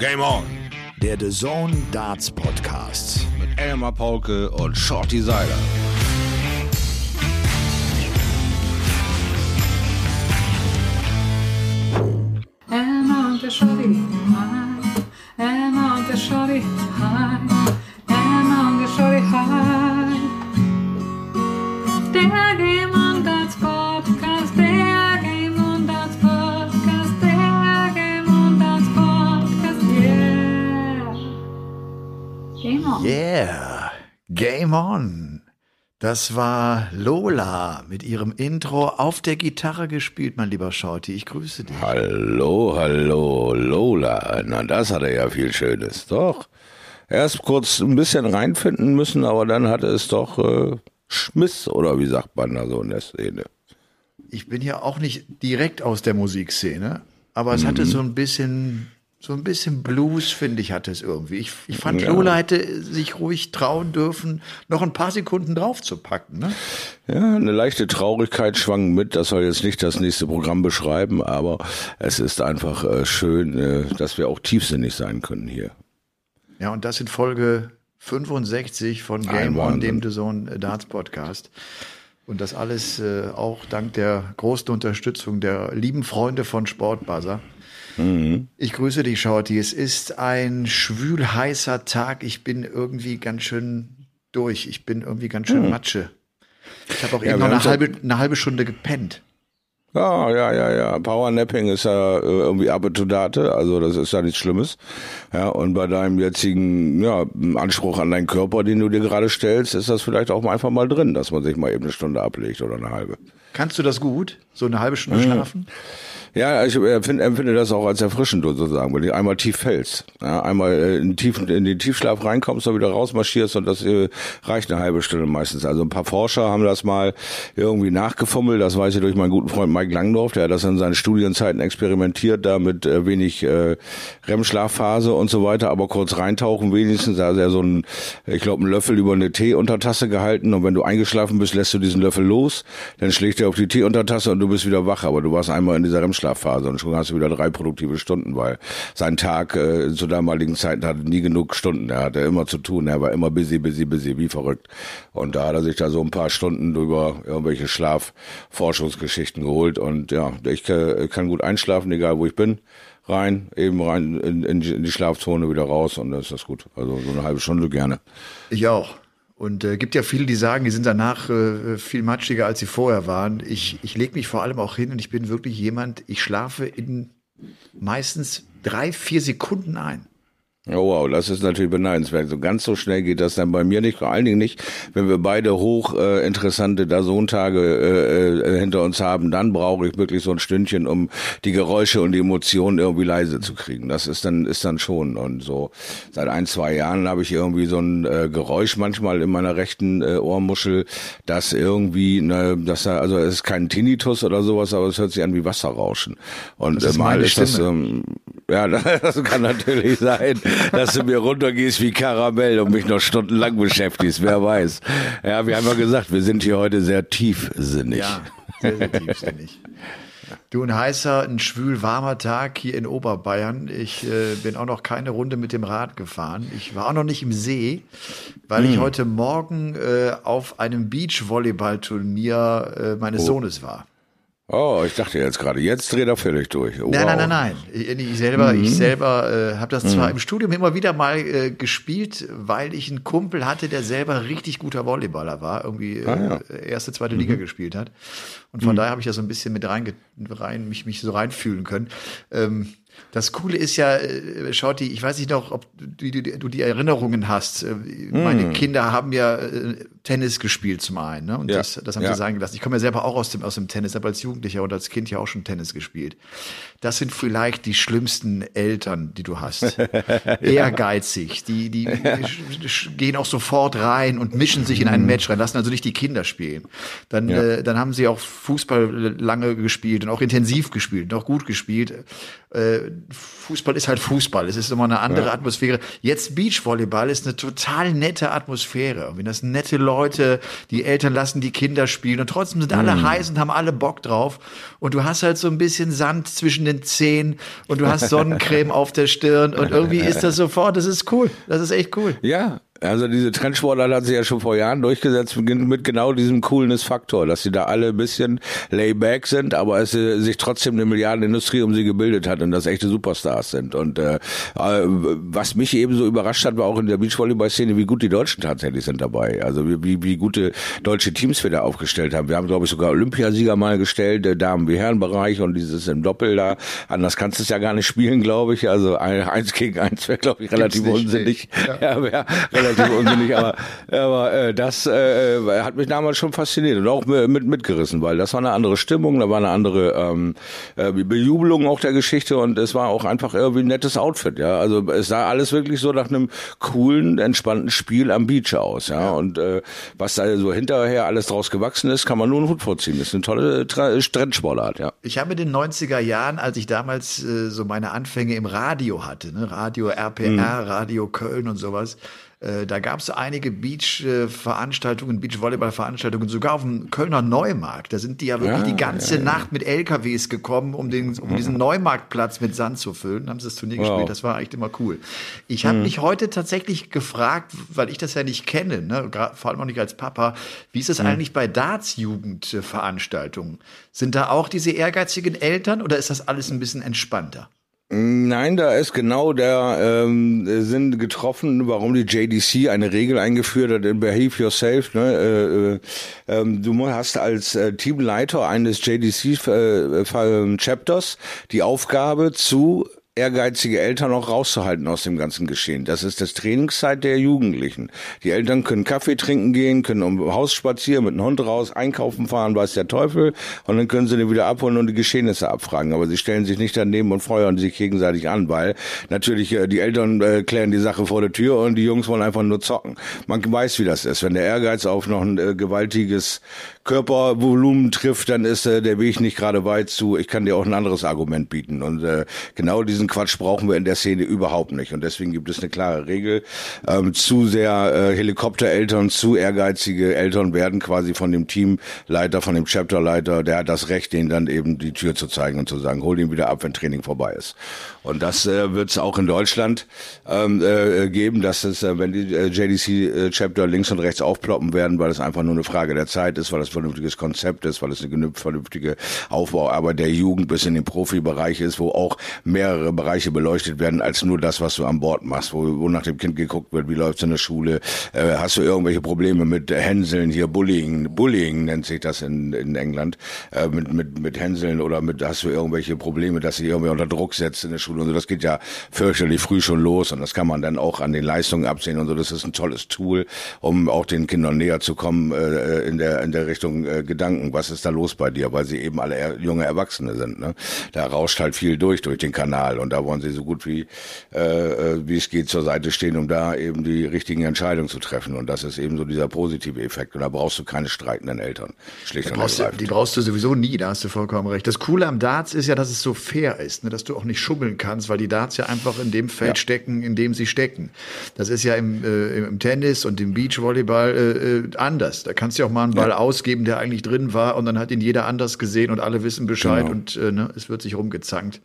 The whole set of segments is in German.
Game On. Der The Zone Darts Podcast. Mit Elmar Paulke und Shorty Seiler. Das war Lola mit ihrem Intro auf der Gitarre gespielt, mein lieber Shorty. Ich grüße dich. Hallo, hallo, Lola. Na, das hatte ja viel Schönes. Doch. Erst kurz ein bisschen reinfinden müssen, aber dann hatte es doch äh, Schmiss, oder wie sagt man da so in der Szene? Ich bin ja auch nicht direkt aus der Musikszene, aber es hatte so ein bisschen, so ein bisschen Blues, finde ich, hatte es irgendwie. Ich, ich fand, Ja. Lola hätte sich ruhig trauen dürfen, noch ein paar Sekunden draufzupacken. Ne? Ja, eine leichte Traurigkeit schwang mit. Das soll jetzt nicht das nächste Programm beschreiben, aber es ist einfach äh, schön, äh, dass wir auch tiefsinnig sein können hier. Ja, und das in Folge 65 von Game On, dem The Zone Darts Podcast. Und das alles äh, auch dank der großen Unterstützung der lieben Freunde von Sportbuzzer. Mhm. Ich grüße dich, Shorty. Es ist ein schwül heißer Tag. Ich bin irgendwie ganz schön durch. Ich bin irgendwie ganz schön Matsche. Ich habe auch Mhm. Ja, eben noch eine halbe, eine halbe Stunde gepennt. Ja, ja, ja, ja. Powernapping ist ja äh, irgendwie up to date, also das ist ja nichts Schlimmes. Ja, und bei deinem jetzigen ja, Anspruch an deinen Körper, den du dir gerade stellst, ist das vielleicht auch einfach mal drin, dass man sich mal eben eine Stunde ablegt oder eine halbe. Kannst du das gut? So eine halbe Mhm. Stunde schlafen? Ja, ich empfinde, empfinde das auch als erfrischend sozusagen, wenn du einmal tief fällst. Ja, einmal äh, in, tiefen, in den Tiefschlaf reinkommst und wieder rausmarschierst und das äh, reicht eine halbe Stunde meistens. Also ein paar Forscher haben das mal irgendwie nachgefummelt, das weiß ich durch meinen guten Freund Mike Langdorf, der hat das in seinen Studienzeiten experimentiert, da mit äh, wenig äh, REM-Schlafphase und so weiter, aber kurz reintauchen wenigstens. Da hat er so einen, ich glaube, einen Löffel über eine Teeuntertasse gehalten und wenn du eingeschlafen bist, lässt du diesen Löffel los, dann schlägt er auf die Teeuntertasse und du bist wieder wach, aber du warst einmal in dieser REM-Schlafphase und schon hast du wieder drei produktive Stunden, weil sein Tag äh, zur damaligen Zeit hatte nie genug Stunden. Er hatte immer zu tun, er war immer busy, busy, busy, wie verrückt. Und da hat er sich da so ein paar Stunden über irgendwelche Schlafforschungsgeschichten geholt und ja, ich kann gut einschlafen, egal wo ich bin. Rein, eben rein in, in die Schlafzone, wieder raus und dann ist das gut. Also so eine halbe Stunde gerne. Ich auch. Und äh, gibt ja viele, die sagen, die sind danach äh, viel matschiger, als sie vorher waren. Ich, ich lege mich vor allem auch hin und ich bin wirklich jemand, ich schlafe in meistens drei, vier Sekunden ein. Oh wow, das ist natürlich beneidenswert. So ganz so schnell geht das dann bei mir nicht, vor allen Dingen nicht, wenn wir beide hoch äh, interessante Dazon-Tage äh, äh, hinter uns haben, dann brauche ich wirklich so ein Stündchen, um die Geräusche und die Emotionen irgendwie leise zu kriegen. Das ist dann ist dann schon und so seit ein zwei Jahren habe ich irgendwie so ein äh, Geräusch manchmal in meiner rechten äh, Ohrmuschel, das irgendwie, ne, das da, also es ist kein Tinnitus oder sowas, aber es hört sich an wie Wasserrauschen. Und Das ist äh, mal meine ist das ähm, ja, das kann natürlich sein, dass du mir runtergehst wie Karamell und mich noch stundenlang beschäftigst. Wer weiß. Ja, wir haben ja gesagt, wir sind hier heute sehr tiefsinnig. Ja, sehr, sehr tiefsinnig. Du, ein heißer, ein schwül warmer Tag hier in Oberbayern. Ich äh, bin auch noch keine Runde mit dem Rad gefahren. Ich war auch noch nicht im See, weil ich heute Morgen äh, auf einem Beachvolleyballturnier äh, meines Sohnes war. Oh, ich dachte jetzt gerade, jetzt dreht er völlig durch. Oh, Nein, wow. nein, nein, nein. Ich, selber, Mhm. ich selber äh, habe das zwar im Studium immer wieder mal äh, gespielt, weil ich einen Kumpel hatte, der selber richtig guter Volleyballer war, irgendwie äh, Ah, ja. Mhm. erste, zweite Liga gespielt hat. Und von daher habe ich da so ein bisschen mit rein, rein mich, mich so reinfühlen können. Ähm, das Coole ist ja, äh, Shorty, ich weiß nicht noch, ob du, du, du die Erinnerungen hast. Äh, Meine Mhm. Kinder haben ja äh, Tennis gespielt zum einen, ne? Und Ja. das, das haben Ja. sie sagen gelassen. Ich komme ja selber auch aus dem, aus dem Tennis, habe als Jugendlicher und als Kind ja auch schon Tennis gespielt. Das sind vielleicht die schlimmsten Eltern, die du hast. Ehrgeizig. Die, die gehen auch sofort rein und mischen sich in ein Match rein, lassen also nicht die Kinder spielen. Dann, Ja. äh, dann haben sie auch Fußball lange gespielt und auch intensiv gespielt und auch gut gespielt. Äh, Fußball ist halt Fußball. Es ist immer eine andere. Atmosphäre. Jetzt Beachvolleyball ist eine total nette Atmosphäre. Und wenn das nette Leute, die Eltern lassen die Kinder spielen und trotzdem sind alle heiß und haben alle Bock drauf. Und du hast halt so ein bisschen Sand zwischen den Zehen und du hast Sonnencreme auf der Stirn und irgendwie ist das sofort, das ist cool. Das ist echt cool. Ja, also diese Trendsportart hat sich ja schon vor Jahren durchgesetzt mit genau diesem Coolness-Faktor, dass sie da alle ein bisschen layback sind, aber es äh, sich trotzdem eine Milliardenindustrie um sie gebildet hat und das echte Superstars sind. Und äh, äh, was mich eben so überrascht hat, war auch in der Beachvolleyball-Szene, wie gut die Deutschen tatsächlich sind dabei. Also wie, wie, gute deutsche Teams wir da aufgestellt haben. Wir haben, glaube ich, sogar Olympiasieger mal gestellt, der Damen- wie Herrenbereich und dieses im Doppel da. Anders kannst du es ja gar nicht spielen, glaube ich. Also ein, eins gegen eins wäre, glaube ich, relativ unsinnig. Ja, wäre relativ unsinnig, aber, aber äh, das äh, hat mich damals schon fasziniert und auch mit, mit mitgerissen, weil das war eine andere Stimmung, da war eine andere ähm, äh, Bejubelung auch der Geschichte und es war auch einfach irgendwie ein nettes Outfit, ja. Also es sah alles wirklich so nach einem coolen, entspannten Spiel am Beach aus, ja. Und äh, was da so hinterher alles draus gewachsen ist, kann man nur einen Hut vorziehen. Das ist eine tolle Trendsportart, ja. Ich habe in den 90er Jahren, als ich damals äh, so meine Anfänge im Radio hatte, ne, Radio RPR, Radio Köln und sowas, äh, da gab es einige Beach-Veranstaltungen, Beach-Volleyball-Veranstaltungen, sogar auf dem Kölner Neumarkt. Da sind die ja wirklich Ja, die ganze Nacht mit LKWs gekommen, um, den, um diesen Neumarktplatz mit Sand zu füllen. Haben sie das Turnier Wow. gespielt. Das war echt immer cool. Ich habe mich heute tatsächlich gefragt, weil ich das ja nicht kenne, ne, vor allem auch nicht als Papa, wie ist es eigentlich bei Darts-Jugendveranstaltungen? Sind da auch diese ehrgeizigen Eltern oder ist das alles ein bisschen entspannter? Nein, da ist genau der ähm, Sinn getroffen, warum die JDC eine Regel eingeführt hat in Behave Yourself. Ne? Äh, äh, ähm, du hast als äh, Teamleiter eines JDC äh, äh, Chapters die Aufgabe zu ehrgeizige Eltern auch rauszuhalten aus dem ganzen Geschehen. Das ist das Trainingszeit der Jugendlichen. Die Eltern können Kaffee trinken gehen, können um Haus spazieren, mit dem Hund raus, einkaufen fahren, weiß der Teufel, und dann können sie den wieder abholen und die Geschehnisse abfragen. Aber sie stellen sich nicht daneben und feuern sich gegenseitig an, weil natürlich äh, die Eltern äh, klären die Sache vor der Tür und die Jungs wollen einfach nur zocken. Man weiß, wie das ist. Wenn der Ehrgeiz auf noch ein äh, gewaltiges Körpervolumen trifft, dann ist äh, der Weg nicht gerade weit zu, ich kann dir auch ein anderes Argument bieten. Und äh, genau diesen Quatsch brauchen wir in der Szene überhaupt nicht. Und deswegen gibt es eine klare Regel. Ähm, zu sehr äh, Helikoptereltern, zu ehrgeizige Eltern werden quasi von dem Teamleiter, von dem Chapterleiter, der hat das Recht, denen dann eben die Tür zu zeigen und zu sagen, hol ihn wieder ab, wenn Training vorbei ist. Und das äh, wird es auch in Deutschland ähm, äh, geben, dass es, äh, wenn die äh, JDC-Chapter links und rechts aufploppen werden, weil es einfach nur eine Frage der Zeit ist, weil es ein vernünftiges Konzept ist, weil es eine vernünftige Aufbauarbeit der Jugend bis in den Profibereich ist, wo auch mehrere Bereiche beleuchtet werden, als nur das, was du an Bord machst, wo, wo nach dem Kind geguckt wird, wie läuft's in der Schule, äh, hast du irgendwelche Probleme mit Hänseln, hier Bullying, Bullying nennt sich das in, in England, äh, mit, mit, mit Hänseln oder mit, hast du irgendwelche Probleme, dass sie irgendwie unter Druck setzt in der Schule und so, das geht ja fürchterlich früh schon los und das kann man dann auch an den Leistungen absehen und so, das ist ein tolles Tool, um auch den Kindern näher zu kommen äh, in der in der Richtung äh, Gedanken, was ist da los bei dir, weil sie eben alle er, junge Erwachsene sind, ne? Da rauscht halt viel durch durch den Kanal und da wollen sie so gut wie äh, äh, wie es geht zur Seite stehen, um da eben die richtigen Entscheidungen zu treffen und das ist eben so dieser positive Effekt und da brauchst du keine streitenden Eltern, schlicht und Brauchst du, die brauchst du sowieso nie, da hast du vollkommen recht. Das Coole am Darts ist ja, dass es so fair ist, ne? dass du auch nicht schummeln kannst, weil die Darts ja einfach in dem Feld Ja. stecken, in dem sie stecken. Das ist ja im, äh, im Tennis und im Beachvolleyball äh, äh, anders. Da kannst du ja auch mal einen Ball ausgeben, der eigentlich drin war und dann hat ihn jeder anders gesehen und alle wissen Bescheid Genau. und äh, ne, es wird sich rumgezankt.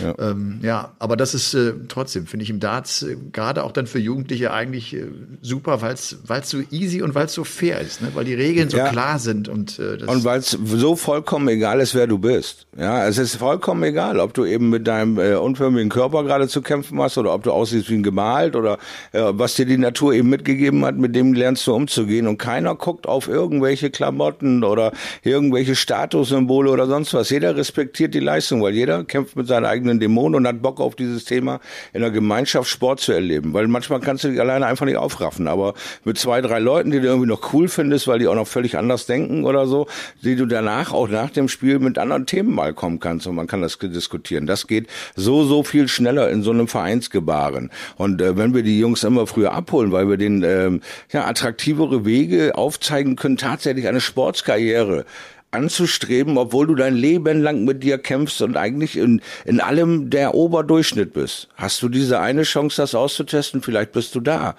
Ja. Ähm, ja, aber das ist äh, trotzdem, finde ich im Darts äh, gerade auch dann für Jugendliche eigentlich super, weil es so easy und weil es so fair ist, ne? weil die Regeln so Ja. klar sind und Und weil es so vollkommen egal ist, wer du bist. Ja, es ist vollkommen egal, ob du eben mit deinem äh, unförmigen Körper gerade zu kämpfen hast oder ob du aussiehst wie ein gemalt oder äh, was dir die Natur eben mitgegeben hat, mit dem lernst du umzugehen. Und keiner guckt auf irgendwelche Klamotten oder irgendwelche Statussymbole oder sonst was. Jeder respektiert die Leistung, weil jeder kämpft mit seinen eigenen Dämonen und hat Bock auf dieses Thema in der Gemeinschaft Sport zu erleben. Weil manchmal kannst du dich alleine einfach nicht aufraffen. Aber mit zwei, drei Leuten, die du irgendwie noch cool findest, weil die auch noch völlig anders denken oder so, die du danach auch nach dem Spiel mit anderen Themen mal kommen kannst und man kann das diskutieren. Das geht so, so viel schneller in so einem Vereinsgebaren. Und äh, wenn wir die Jungs immer früher abholen, weil wir denen ähm, ja, attraktivere Wege aufzeigen können, tatsächlich eine Sportskarriere anzustreben, obwohl du dein Leben lang mit dir kämpfst und eigentlich in, in allem der Oberdurchschnitt bist. Hast du diese eine Chance, das auszutesten? Vielleicht bist du da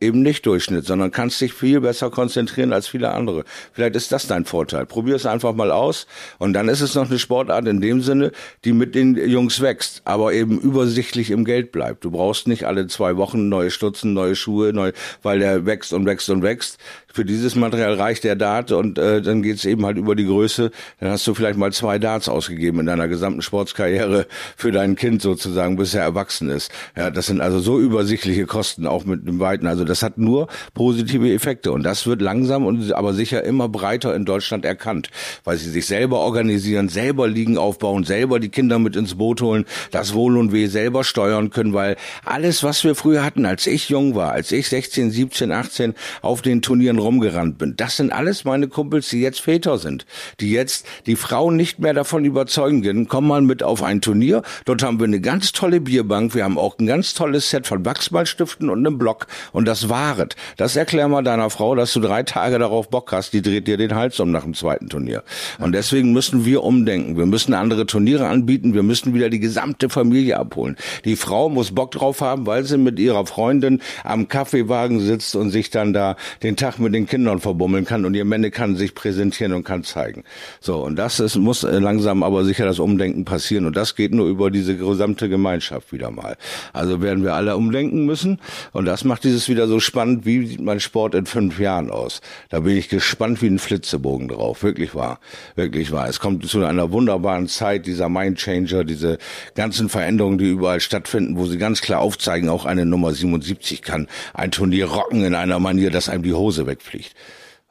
eben nicht Durchschnitt, sondern kannst dich viel besser konzentrieren als viele andere. Vielleicht ist das dein Vorteil. Probier es einfach mal aus und dann ist es noch eine Sportart in dem Sinne, die mit den Jungs wächst, aber eben übersichtlich im Geld bleibt. Du brauchst nicht alle zwei Wochen neue Stutzen, neue Schuhe, neu, weil der wächst und wächst und wächst. Für dieses Material reicht der Dart und äh, dann geht's eben halt über die Größe. Dann hast du vielleicht mal zwei Darts ausgegeben in deiner gesamten Sportskarriere für dein Kind sozusagen, bis er erwachsen ist. Ja, das sind also so übersichtliche Kosten auch mit dem Weiten. Also das hat nur positive Effekte und das wird langsam und aber sicher immer breiter in Deutschland erkannt, weil sie sich selber organisieren, selber Ligen aufbauen, selber die Kinder mit ins Boot holen, das Wohl und Weh selber steuern können, weil alles, was wir früher hatten, als ich jung war, als ich 16, 17, 18 auf den Turnieren rumgerannt bin, das sind alles meine Kumpels, die jetzt Väter sind, die jetzt die Frauen nicht mehr davon überzeugen können, komm mal mit auf ein Turnier, dort haben wir eine ganz tolle Bierbank, wir haben auch ein ganz tolles Set von Wachsmalstiften und einem Block und das waret. Das erklär mal deiner Frau, dass du drei Tage darauf Bock hast, die dreht dir den Hals um nach dem zweiten Turnier. Und deswegen müssen wir umdenken, wir müssen andere Turniere anbieten, wir müssen wieder die gesamte Familie abholen. Die Frau muss Bock drauf haben, weil sie mit ihrer Freundin am Kaffeewagen sitzt und sich dann da den Tag mit den Kindern verbummeln kann und ihr Männer kann sich präsentieren und kann zeigen. So, und das ist, muss langsam aber sicher das Umdenken passieren und das geht nur über diese gesamte Gemeinschaft wieder mal. Also werden wir alle umdenken müssen und das macht dieses wieder so spannend, wie sieht mein Sport in fünf Jahren aus. Da bin ich gespannt wie ein Flitzebogen drauf, wirklich wahr, wirklich wahr. Es kommt zu einer wunderbaren Zeit, dieser Mindchanger, diese ganzen Veränderungen, die überall stattfinden, wo sie ganz klar aufzeigen, auch eine Nummer 77 kann ein Turnier rocken in einer Manier, dass einem die Hose wegfliegt.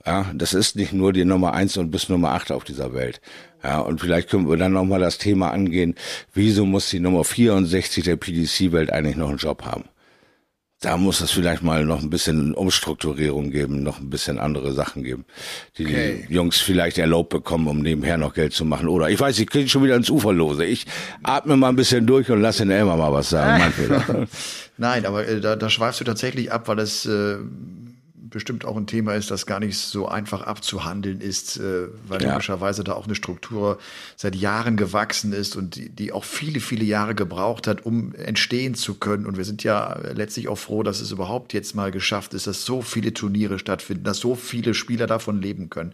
Ja, das ist nicht nur die Nummer eins und bis Nummer acht auf dieser Welt. Ja, und vielleicht können wir dann nochmal das Thema angehen, wieso muss die Nummer 64 der PDC-Welt eigentlich noch einen Job haben? Da muss es vielleicht mal noch ein bisschen Umstrukturierung geben, noch ein bisschen andere Sachen geben, die Okay. die Jungs vielleicht erlaubt bekommen, um nebenher noch Geld zu machen. Oder ich weiß, ich kriege schon wieder ins Ufer lose. Ich atme mal ein bisschen durch und lasse den Elmar mal was sagen. Nein, aber äh, da, da schweifst du tatsächlich ab, weil das äh, bestimmt auch ein Thema ist, das gar nicht so einfach abzuhandeln ist, äh, weil Ja. logischerweise da auch eine Struktur seit Jahren gewachsen ist und die, die auch viele, viele Jahre gebraucht hat, um entstehen zu können. Und wir sind ja letztlich auch froh, dass es überhaupt jetzt mal geschafft ist, dass so viele Turniere stattfinden, dass so viele Spieler davon leben können.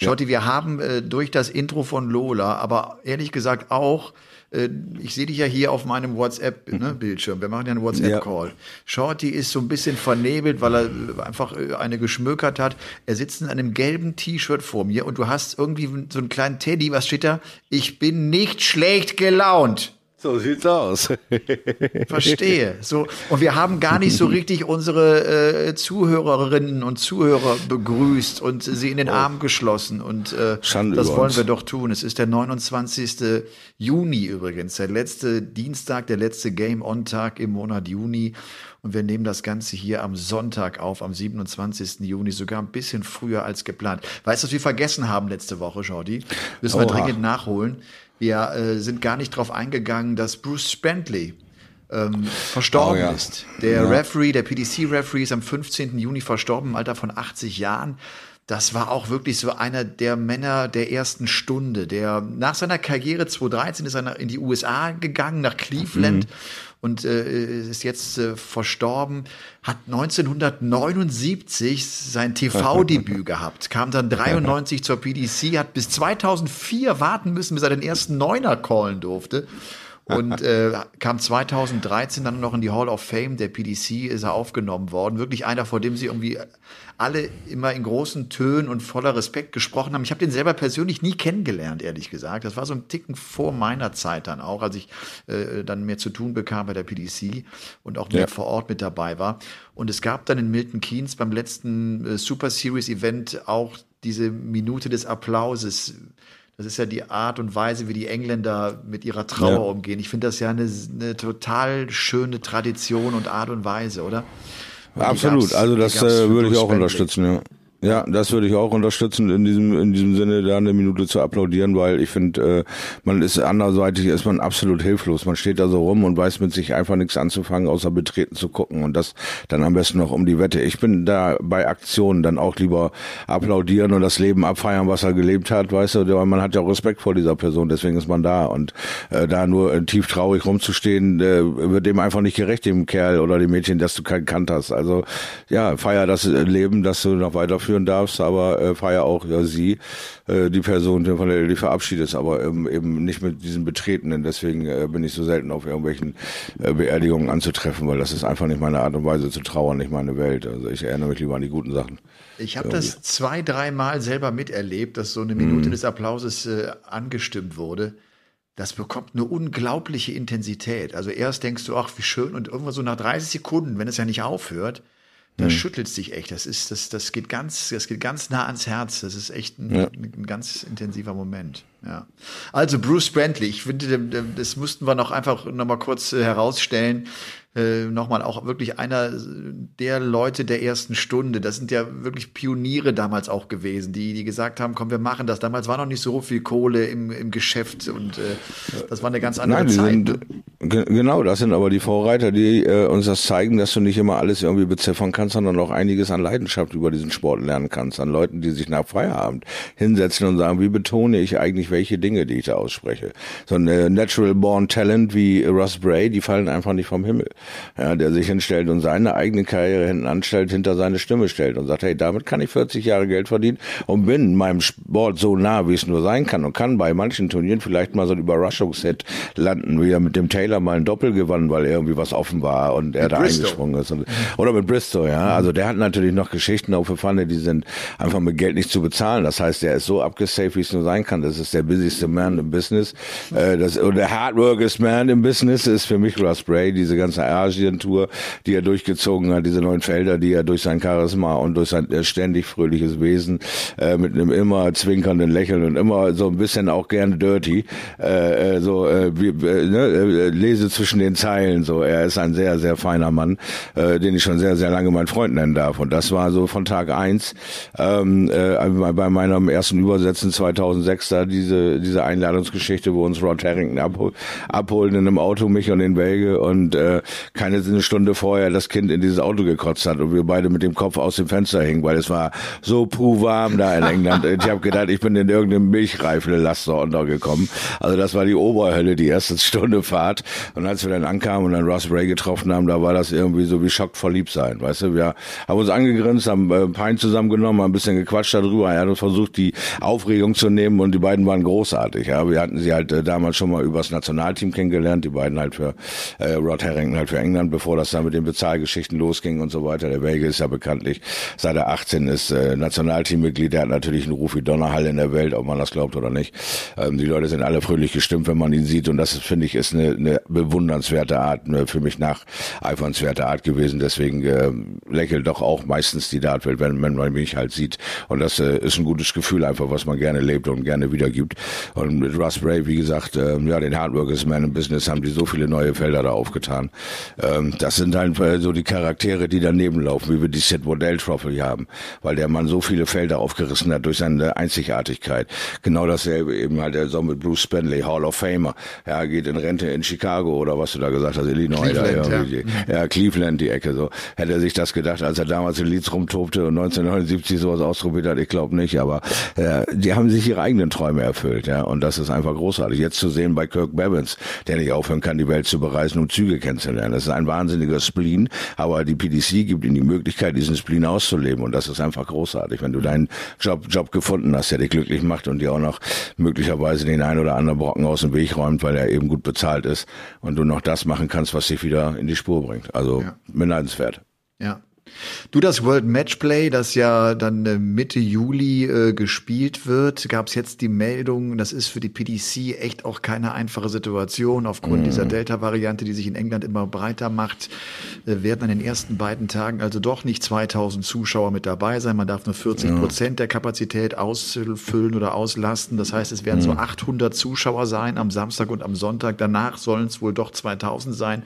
Schotti, wir haben äh, durch das Intro von Lola, aber ehrlich gesagt auch ich sehe dich ja hier auf meinem WhatsApp-Bildschirm. Wir machen ja einen WhatsApp-Call. Shorty ist so ein bisschen vernebelt, weil er äh, einfach äh, eine geschmökert hat. Er sitzt in einem gelben T-Shirt vor mir und du hast irgendwie so einen kleinen Teddy. Was steht da? Ich bin nicht schlecht gelaunt. So sieht's aus. Verstehe. So und wir haben gar nicht so richtig unsere äh, Zuhörerinnen und Zuhörer begrüßt und sie in den Arm geschlossen und äh, Schande das wollen uns. wir doch tun. Es ist der 29. Juni übrigens, der letzte Dienstag, der letzte Game On Tag im Monat Juni und wir nehmen das Ganze hier am Sonntag auf, am 27. Juni, sogar ein bisschen früher als geplant. Weißt du, was wir vergessen haben letzte Woche, Jordi? Müssen wir Oha. dringend nachholen. Wir äh, sind gar nicht drauf eingegangen, dass Bruce Spantley ähm, verstorben Oh ja. ist. Der Referee, der PDC-Referee ist am 15. Juni verstorben, im Alter von 80 Jahren. Das war auch wirklich so einer der Männer der ersten Stunde. Der nach seiner Karriere 2013 ist er in die USA gegangen, nach Cleveland und äh, ist jetzt äh, verstorben. Hat 1979 sein TV-Debüt gehabt, kam dann 93 zur PDC, hat bis 2004 warten müssen, bis er den ersten Neuner callen durfte und äh, kam 2013 dann noch in die Hall of Fame der PDC, ist er aufgenommen worden. Wirklich einer, vor dem sie irgendwie alle immer in großen Tönen und voller Respekt gesprochen haben. Ich habe den selber persönlich nie kennengelernt, ehrlich gesagt. Das war so ein Ticken vor meiner Zeit dann auch, als ich äh, dann mehr zu tun bekam bei der PDC und auch mehr Ja. vor Ort mit dabei war. Und es gab dann in Milton Keynes beim letzten äh, Super Series Event auch diese Minute des Applauses. Das ist ja die Art und Weise, wie die Engländer mit ihrer Trauer Ja. umgehen. Ich finde das ja eine, eine total schöne Tradition und Art und Weise, oder? Und Absolut. Also das äh, würde ich auch unterstützen, ja. Ja, das würde ich auch unterstützen, in diesem, in diesem Sinne da eine Minute zu applaudieren, weil ich finde, äh, man ist anderseitig, ist man absolut hilflos. Man steht da so rum und weiß mit sich einfach nichts anzufangen, außer betreten zu gucken und das dann am besten noch um die Wette. Ich bin da bei Aktionen dann auch lieber applaudieren und das Leben abfeiern, was er gelebt hat, weißt du, weil man hat ja auch Respekt vor dieser Person, deswegen ist man da und äh, da nur äh, tief traurig rumzustehen, äh, wird dem einfach nicht gerecht, dem Kerl oder dem Mädchen, dass du keinen Kant hast. Also ja, feier das Leben, dass du noch weiterführen darfst, aber äh, feier auch ja, sie, äh, die Person, von der du dich verabschiedest, aber ähm, eben nicht mit diesen Betretenen. Deswegen äh, bin ich so selten auf irgendwelchen äh, Beerdigungen anzutreffen, weil das ist einfach nicht meine Art und Weise zu trauern, nicht meine Welt. Also ich erinnere mich lieber an die guten Sachen. Ich habe das zwei, dreimal selber miterlebt, dass so eine Minute des Applauses äh, angestimmt wurde. Das bekommt eine unglaubliche Intensität. Also erst denkst du, ach, wie schön, und irgendwann so nach 30 Sekunden, wenn es ja nicht aufhört, da schüttelt es dich echt. Das ist, das, das geht ganz, das geht ganz nah ans Herz. Das ist echt ein, Ja. ein ganz intensiver Moment. Ja. Also Bruce Brantley, ich finde, das mussten wir noch einfach noch mal kurz äh, herausstellen. Äh, nochmal auch wirklich einer der Leute der ersten Stunde. Das sind ja wirklich Pioniere damals auch gewesen, die, die gesagt haben, komm, wir machen das. Damals war noch nicht so viel Kohle im, im Geschäft und äh, das war eine ganz andere Nein, Zeit. sind, ge- genau, das sind aber die Vorreiter, die äh, uns das zeigen, dass du nicht immer alles irgendwie beziffern kannst, sondern auch einiges an Leidenschaft über diesen Sport lernen kannst. An Leuten, die sich nach Feierabend hinsetzen und sagen, wie betone ich eigentlich welche Dinge, die ich da ausspreche. So ein äh, Natural Born Talent wie Russ Bray, die fallen einfach nicht vom Himmel. Ja, der sich hinstellt und seine eigene Karriere hinten anstellt, hinter seine Stimme stellt und sagt, hey, damit kann ich 40 Jahre Geld verdienen und bin meinem Sport so nah, wie es nur sein kann und kann bei manchen Turnieren vielleicht mal so ein Überraschungshit landen, wie er mit dem Taylor mal ein Doppel gewann, weil irgendwie was offen war und er da Bristow. eingesprungen ist. Und, oder mit Bristol, ja. Also der hat natürlich noch Geschichten auf der Pfanne, die sind einfach mit Geld nicht zu bezahlen. Das heißt, der ist so abgesaved, wie es nur sein kann. Das ist der busyste Man im Business. Äh, das, und der hardworkest Man im Business ist für mich Russ Bray, diese ganze Asien-Tour, die er durchgezogen hat, diese neuen Felder, die er durch sein Charisma und durch sein äh, ständig fröhliches Wesen äh, mit einem immer zwinkernden Lächeln und immer so ein bisschen auch gern dirty, äh, äh, so äh, wie, äh, ne, lese zwischen den Zeilen so. Er ist ein sehr, sehr feiner Mann, äh, den ich schon sehr, sehr lange mein Freund nennen darf. Und das war so von Tag eins ähm, äh, bei meinem ersten Übersetzen 2006 da diese, diese Einladungsgeschichte, wo uns Rod Harrington abhol abholen in einem Auto, mich und den Belge und äh, keine eine Stunde vorher das Kind in dieses Auto gekotzt hat und wir beide mit dem Kopf aus dem Fenster hingen, weil es war so puhwarm da in England. Ich habe gedacht, ich bin in irgendeinem Milchreifle-Laster untergekommen. Also das war die Oberhölle, die erste Stunde Fahrt. Und als wir dann ankamen und dann Ross Bray getroffen haben, da war das irgendwie so wie Schock verliebt sein. Weißt du, wir haben uns angegrinst, haben äh, Pein zusammengenommen, haben ein bisschen gequatscht darüber. Er hat uns versucht, die Aufregung zu nehmen und die beiden waren großartig. Ja, wir hatten sie halt äh, damals schon mal übers Nationalteam kennengelernt, die beiden halt für äh, Rod Harrington halt für England, bevor das dann mit den Bezahlgeschichten losging und so weiter. Der Belgier ist ja bekanntlich seit er 18 ist äh, Nationalteammitglied. Der hat natürlich einen Ruf wie Donnerhall in der Welt, ob man das glaubt oder nicht. Ähm, die Leute sind alle fröhlich gestimmt, wenn man ihn sieht und das finde ich, ist eine, eine bewundernswerte Art, eine für mich nacheifernswerte Art gewesen. Deswegen äh, lächelt doch auch meistens die Dartwelt, wenn, wenn man mich halt sieht. Und das äh, ist ein gutes Gefühl einfach, was man gerne lebt und gerne wiedergibt. Und mit Russ Bray, wie gesagt, äh, ja, den Hardworkers Man im Business haben die so viele neue Felder da aufgetan. Ähm, das sind einfach so die Charaktere, die daneben laufen, wie wir die Sid Waddell Trophy haben, weil der Mann so viele Felder aufgerissen hat durch seine Einzigartigkeit. Genau dasselbe eben halt der so mit Bruce Spenley, Hall of Famer. Ja, geht in Rente in Chicago oder was du da gesagt hast, Illinois. Cleveland, da irgendwie. ja. Cleveland, die Ecke so. Hätte er sich das gedacht, als er damals in Leeds rumtobte und 1979 sowas ausprobiert hat? Ich glaube nicht, aber äh, die haben sich ihre eigenen Träume erfüllt, ja, und das ist einfach großartig. Jetzt zu sehen bei Kirk Bevins, der nicht aufhören kann, die Welt zu bereisen, um Züge kennenzulernen. Das ist ein wahnsinniger Spleen, aber die PDC gibt ihm die Möglichkeit, diesen Spleen auszuleben und das ist einfach großartig, wenn du deinen Job, Job gefunden hast, der dich glücklich macht und dir auch noch möglicherweise den einen oder anderen Brocken aus dem Weg räumt, weil er eben gut bezahlt ist und du noch das machen kannst, was dich wieder in die Spur bringt. Also Ja. beneidenswert. Ja. Du, das World Matchplay, das ja dann äh, Mitte Juli äh, gespielt wird, gab es jetzt die Meldung, das ist für die PDC echt auch keine einfache Situation. Aufgrund dieser Delta-Variante, die sich in England immer breiter macht, äh, werden an den ersten beiden Tagen also doch nicht 2000 Zuschauer mit dabei sein. Man darf nur 40 Prozent der Kapazität ausfüllen oder auslasten. Das heißt, es werden so 800 Zuschauer sein am Samstag und am Sonntag. Danach sollen es wohl doch 2000 sein.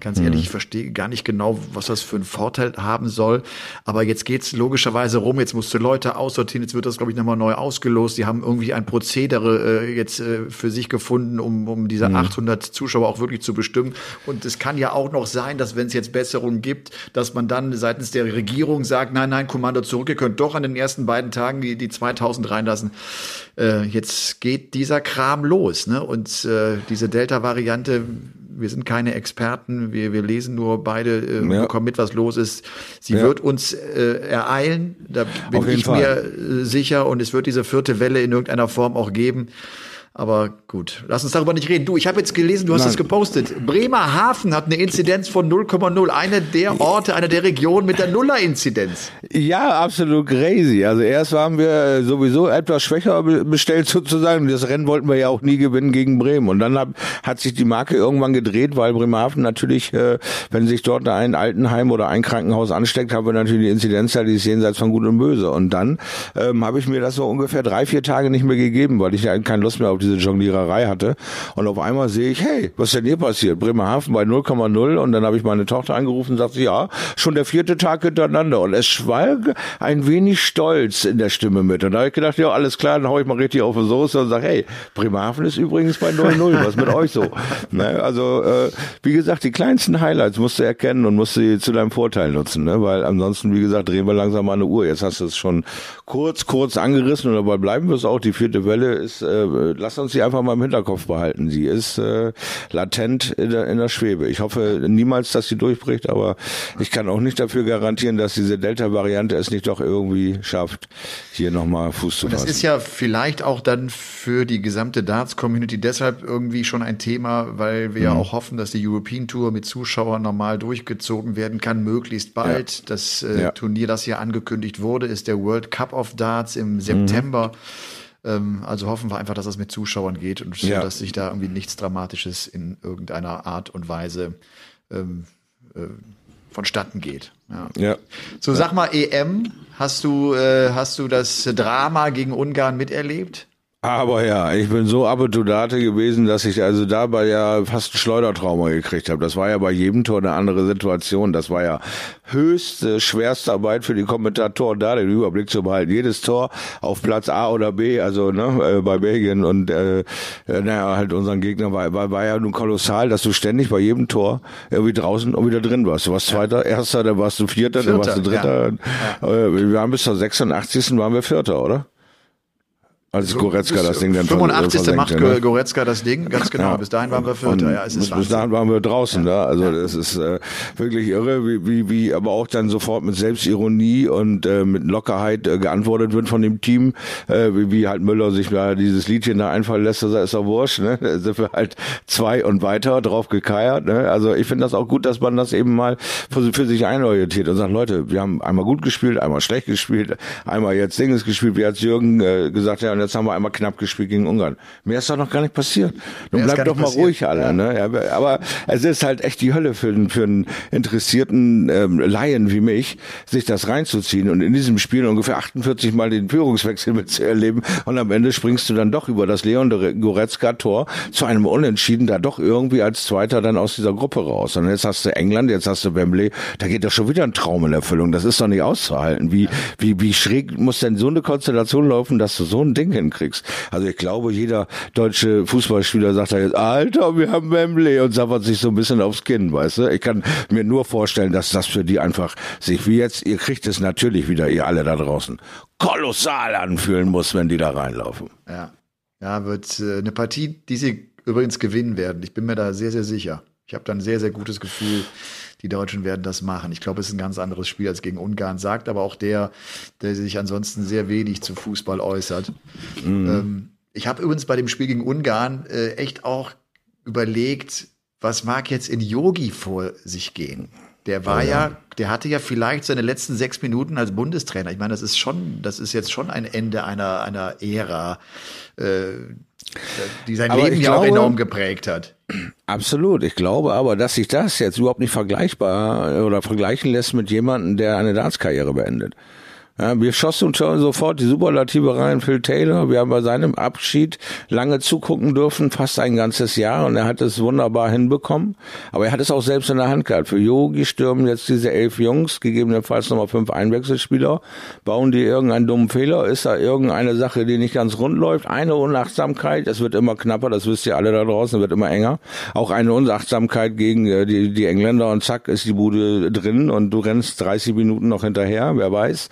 Ganz ehrlich, ich verstehe gar nicht genau, was das für einen Vorteil haben haben soll. Aber jetzt geht's logischerweise rum, jetzt musst du Leute aussortieren, jetzt wird das, glaube ich, nochmal neu ausgelost. Die haben irgendwie ein Prozedere äh, jetzt äh, für sich gefunden, um, um diese 800 Zuschauer auch wirklich zu bestimmen. Und es kann ja auch noch sein, dass wenn es jetzt Besserungen gibt, dass man dann seitens der Regierung sagt, nein, nein, Kommando zurück, ihr könnt doch an den ersten beiden Tagen die, die 2000 reinlassen. Äh, jetzt geht dieser Kram los. Ne? Und äh, diese Delta-Variante, wir sind keine Experten, wir, wir lesen nur beide, äh, Ja. bekommen mit, was los ist. Sie Ja. wird uns äh, ereilen, da bin ich Fall. mir äh, sicher. Und es wird diese vierte Welle in irgendeiner Form auch geben. Aber gut, lass uns darüber nicht reden. Du, ich habe jetzt gelesen, du hast Nein. es gepostet. Bremerhaven hat eine Inzidenz von 0,0. Eine der Orte, eine der Regionen mit der Nuller-Inzidenz. Ja, absolut crazy. Also erst waren wir äh, sowieso etwas schwächer be- bestellt sozusagen. Das Rennen wollten wir ja auch nie gewinnen gegen Bremen. Und dann hab, hat sich die Marke irgendwann gedreht, weil Bremerhaven natürlich, äh, wenn sich dort ein Altenheim oder ein Krankenhaus ansteckt, haben wir natürlich die Inzidenz, die ist jenseits von Gut und Böse. Und dann ähm, habe ich mir das so ungefähr drei, vier Tage nicht mehr gegeben, weil ich ja keine Lust mehr auf diese Jongliererei hatte. Und auf einmal sehe ich, hey, was ist denn hier passiert? Bremerhaven bei 0,0 und dann habe ich meine Tochter angerufen und sagte, ja, schon der vierte Tag hintereinander. Und es schwalg ein wenig Stolz in der Stimme mit. Und da habe ich gedacht, ja, alles klar, dann hau ich mal richtig auf die Soße und sage, hey, Bremerhaven ist übrigens bei 0,0. Was mit euch so? Ne? Also, äh, wie gesagt, die kleinsten Highlights musst du erkennen und musst sie zu deinem Vorteil nutzen, ne? weil ansonsten, wie gesagt, drehen wir langsam mal eine Uhr. Jetzt hast du es schon kurz, kurz angerissen und dabei bleiben wir es auch. Die vierte Welle ist, äh, lass uns sie einfach mal im Hinterkopf behalten. Sie ist äh, latent in der, in der Schwebe. Ich hoffe niemals, dass sie durchbricht, aber ich kann auch nicht dafür garantieren, dass diese Delta-Variante es nicht doch irgendwie schafft, hier nochmal Fuß zu Das fassen. ist ja vielleicht auch dann für die gesamte Darts-Community deshalb irgendwie schon ein Thema, weil wir ja Mhm. auch hoffen, dass die European Tour mit Zuschauern normal durchgezogen werden kann, möglichst bald. Das äh, Ja. Turnier, das hier angekündigt wurde, ist der World Cup of Darts im September. Ähm, also hoffen wir einfach, dass das mit Zuschauern geht und so, Ja. dass sich da irgendwie nichts Dramatisches in irgendeiner Art und Weise ähm, äh, vonstatten geht. Ja. ja. So, sag mal, EM, hast du, äh, hast du das Drama gegen Ungarn miterlebt? Aber ja, ich bin so Appetudate gewesen, dass ich also dabei ja fast ein Schleudertrauma gekriegt habe. Das war ja bei jedem Tor eine andere Situation. Das war ja höchste, schwerste Arbeit für die Kommentatoren da, den Überblick zu behalten. Jedes Tor auf Platz A oder B, also ne, äh, bei Belgien und äh, äh, naja, halt unseren Gegner war, war, war ja nun kolossal, dass du ständig bei jedem Tor irgendwie draußen und wieder drin warst. Du warst Zweiter, Erster, dann warst du Vierter, dann warst du Vierter, Dritter. Äh, Wir waren bis zur 86. waren wir Vierter, oder? Als Goretzka das Ding dann 85. macht ne? Goretzka das Ding, ganz genau. Ja. Bis dahin waren wir Vierter. Ja, es ist bis, Wahnsinn. dahin waren wir draußen da. Also das ist äh, wirklich irre, wie, wie, wie aber auch dann sofort mit Selbstironie und äh, mit Lockerheit äh, geantwortet wird von dem Team, äh, wie, wie halt Müller sich da dieses Liedchen da einfallen lässt, das ist doch wurscht. Ne? Da sind wir halt zwei und weiter drauf gekeiert. Ne? Also ich finde das auch gut, dass man das eben mal für, für sich einorientiert und sagt, Leute, wir haben einmal gut gespielt, einmal schlecht gespielt, einmal jetzt Dinges gespielt, wie hat Jürgen äh, gesagt, ja, und jetzt haben wir einmal knapp gespielt gegen Ungarn. Mehr ist doch noch gar nicht passiert. Nun bleibt doch mal passiert. ruhig alle. Ja. Ne? Ja, aber es ist halt echt die Hölle für, einen- für einen interessierten ähm, Laien wie mich, sich das reinzuziehen und in diesem Spiel ungefähr 48 Mal den Führungswechsel mitzuerleben und am Ende springst du dann doch über das Leon Goretzka-Tor zu einem Unentschieden da doch irgendwie als Zweiter dann aus dieser Gruppe raus. Und jetzt hast du England, jetzt hast du Wembley, da geht doch schon wieder ein Traum in Erfüllung. Das ist doch nicht auszuhalten. Wie, wie, wie schräg muss denn so eine Konstellation laufen, dass du so ein Ding hinkriegst? Also ich glaube, jeder deutsche Fußballspieler sagt da jetzt, Alter, wir haben Wembley und sabbert sich so ein bisschen aufs Kinn, weißt du? Ich kann mir nur vorstellen, dass das für die einfach sich wie jetzt, ihr kriegt es natürlich wieder, ihr alle da draußen, kolossal anfühlen muss, wenn die da reinlaufen. Ja, ja wird äh, eine Partie, die sie übrigens gewinnen werden. Ich bin mir da sehr, sehr sicher. Ich habe da ein sehr, sehr gutes Gefühl, die Deutschen werden das machen. Ich glaube, es ist ein ganz anderes Spiel als gegen Ungarn, sagt aber auch der, der sich ansonsten sehr wenig zu Fußball äußert. Ähm, ich habe übrigens bei dem Spiel gegen Ungarn äh, echt auch überlegt, was mag jetzt in Yogi vor sich gehen? Der war ja, der hatte ja vielleicht seine letzten sechs Minuten als Bundestrainer. Ich meine, das ist schon, das ist jetzt schon ein Ende einer, einer Ära, äh, die sein Aber Leben ja auch glaube- enorm geprägt hat. Absolut. Ich glaube aber, dass sich das jetzt überhaupt nicht vergleichbar oder vergleichen lässt mit jemandem, der eine Darts-Karriere beendet. Ja, wir schossen schon sofort die Superlative rein. Phil Taylor, wir haben bei seinem Abschied lange zugucken dürfen, fast ein ganzes Jahr, und er hat es wunderbar hinbekommen. Aber er hat es auch selbst in der Hand gehabt. Für Yogi stürmen jetzt diese elf Jungs, gegebenenfalls nochmal fünf Einwechselspieler. Bauen die irgendeinen dummen Fehler? Ist da irgendeine Sache, die nicht ganz rund läuft? Eine Unachtsamkeit, es wird immer knapper, das wisst ihr alle da draußen, wird immer enger. Auch eine Unachtsamkeit gegen äh, die, die Engländer und zack ist die Bude drin und du rennst 30 Minuten noch hinterher, wer weiß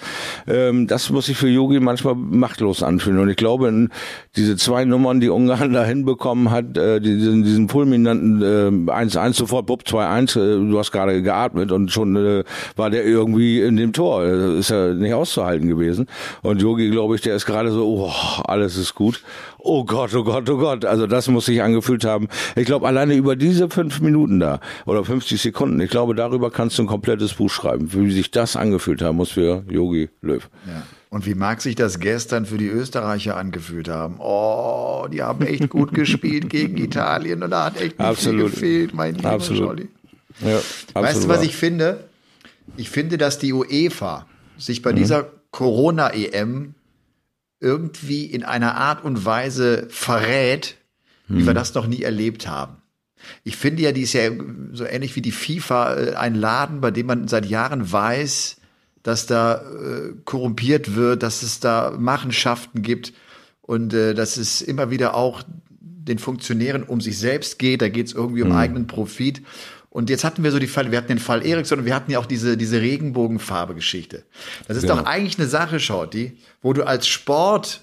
ähm, das muss sich für Yogi manchmal machtlos anfühlen. Und ich glaube, diese zwei Nummern, die Ungarn da hinbekommen hat, äh, diesen, diesen fulminanten äh, 1-1 sofort, Bub 2-1, äh, du hast gerade geatmet und schon äh, war der irgendwie in dem Tor. Das ist ja nicht auszuhalten gewesen. Und Yogi, glaube ich, der ist gerade so, oh, alles ist gut. Oh Gott, oh Gott, oh Gott. Also das muss sich angefühlt haben. Ich glaube, alleine über diese fünf Minuten da oder 50 Sekunden, ich glaube, darüber kannst du ein komplettes Buch schreiben, wie sich das angefühlt haben muss für Yogi Löw. Ja. Und wie mag sich das gestern für die Österreicher angefühlt haben? Oh, die haben echt gut gespielt gegen Italien und da hat echt nicht Absolut. viel gefehlt, mein lieber Absolut. Scholli. Ja, Weißt du, was ich finde? Ich finde, dass die UEFA sich Mhm. bei dieser Corona-EM irgendwie in einer Art und Weise verrät, wie Mhm. wir das noch nie erlebt haben. Ich finde ja, die ist ja so ähnlich wie die FIFA äh, ein Laden, bei dem man seit Jahren weiß, dass da äh, korrumpiert wird, dass es da Machenschaften gibt und äh, dass es immer wieder auch den Funktionären um sich selbst geht. Da geht es irgendwie um eigenen Profit. Und jetzt hatten wir so die Fall, wir hatten den Fall Eriksson und wir hatten ja auch diese, diese Regenbogenfarbe-Geschichte. Das ist Genau. doch eigentlich eine Sache, Shorty, wo du als Sport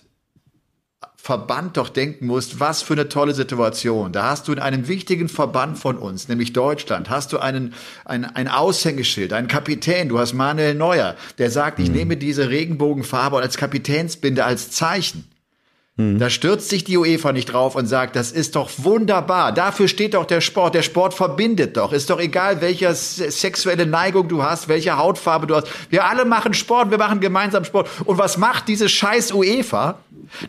Verband doch denken musst, was für eine tolle Situation. Da hast du in einem wichtigen Verband von uns, nämlich Deutschland, hast du einen, ein, ein Aushängeschild, einen Kapitän, du hast Manuel Neuer, der sagt, ich nehme diese Regenbogenfarbe als Kapitänsbinde als Zeichen. Da stürzt sich die UEFA nicht drauf und sagt, das ist doch wunderbar. Dafür steht doch der Sport. Der Sport verbindet doch. Ist doch egal, welche sexuelle Neigung du hast, welche Hautfarbe du hast. Wir alle machen Sport, wir machen gemeinsam Sport. Und was macht diese scheiß UEFA?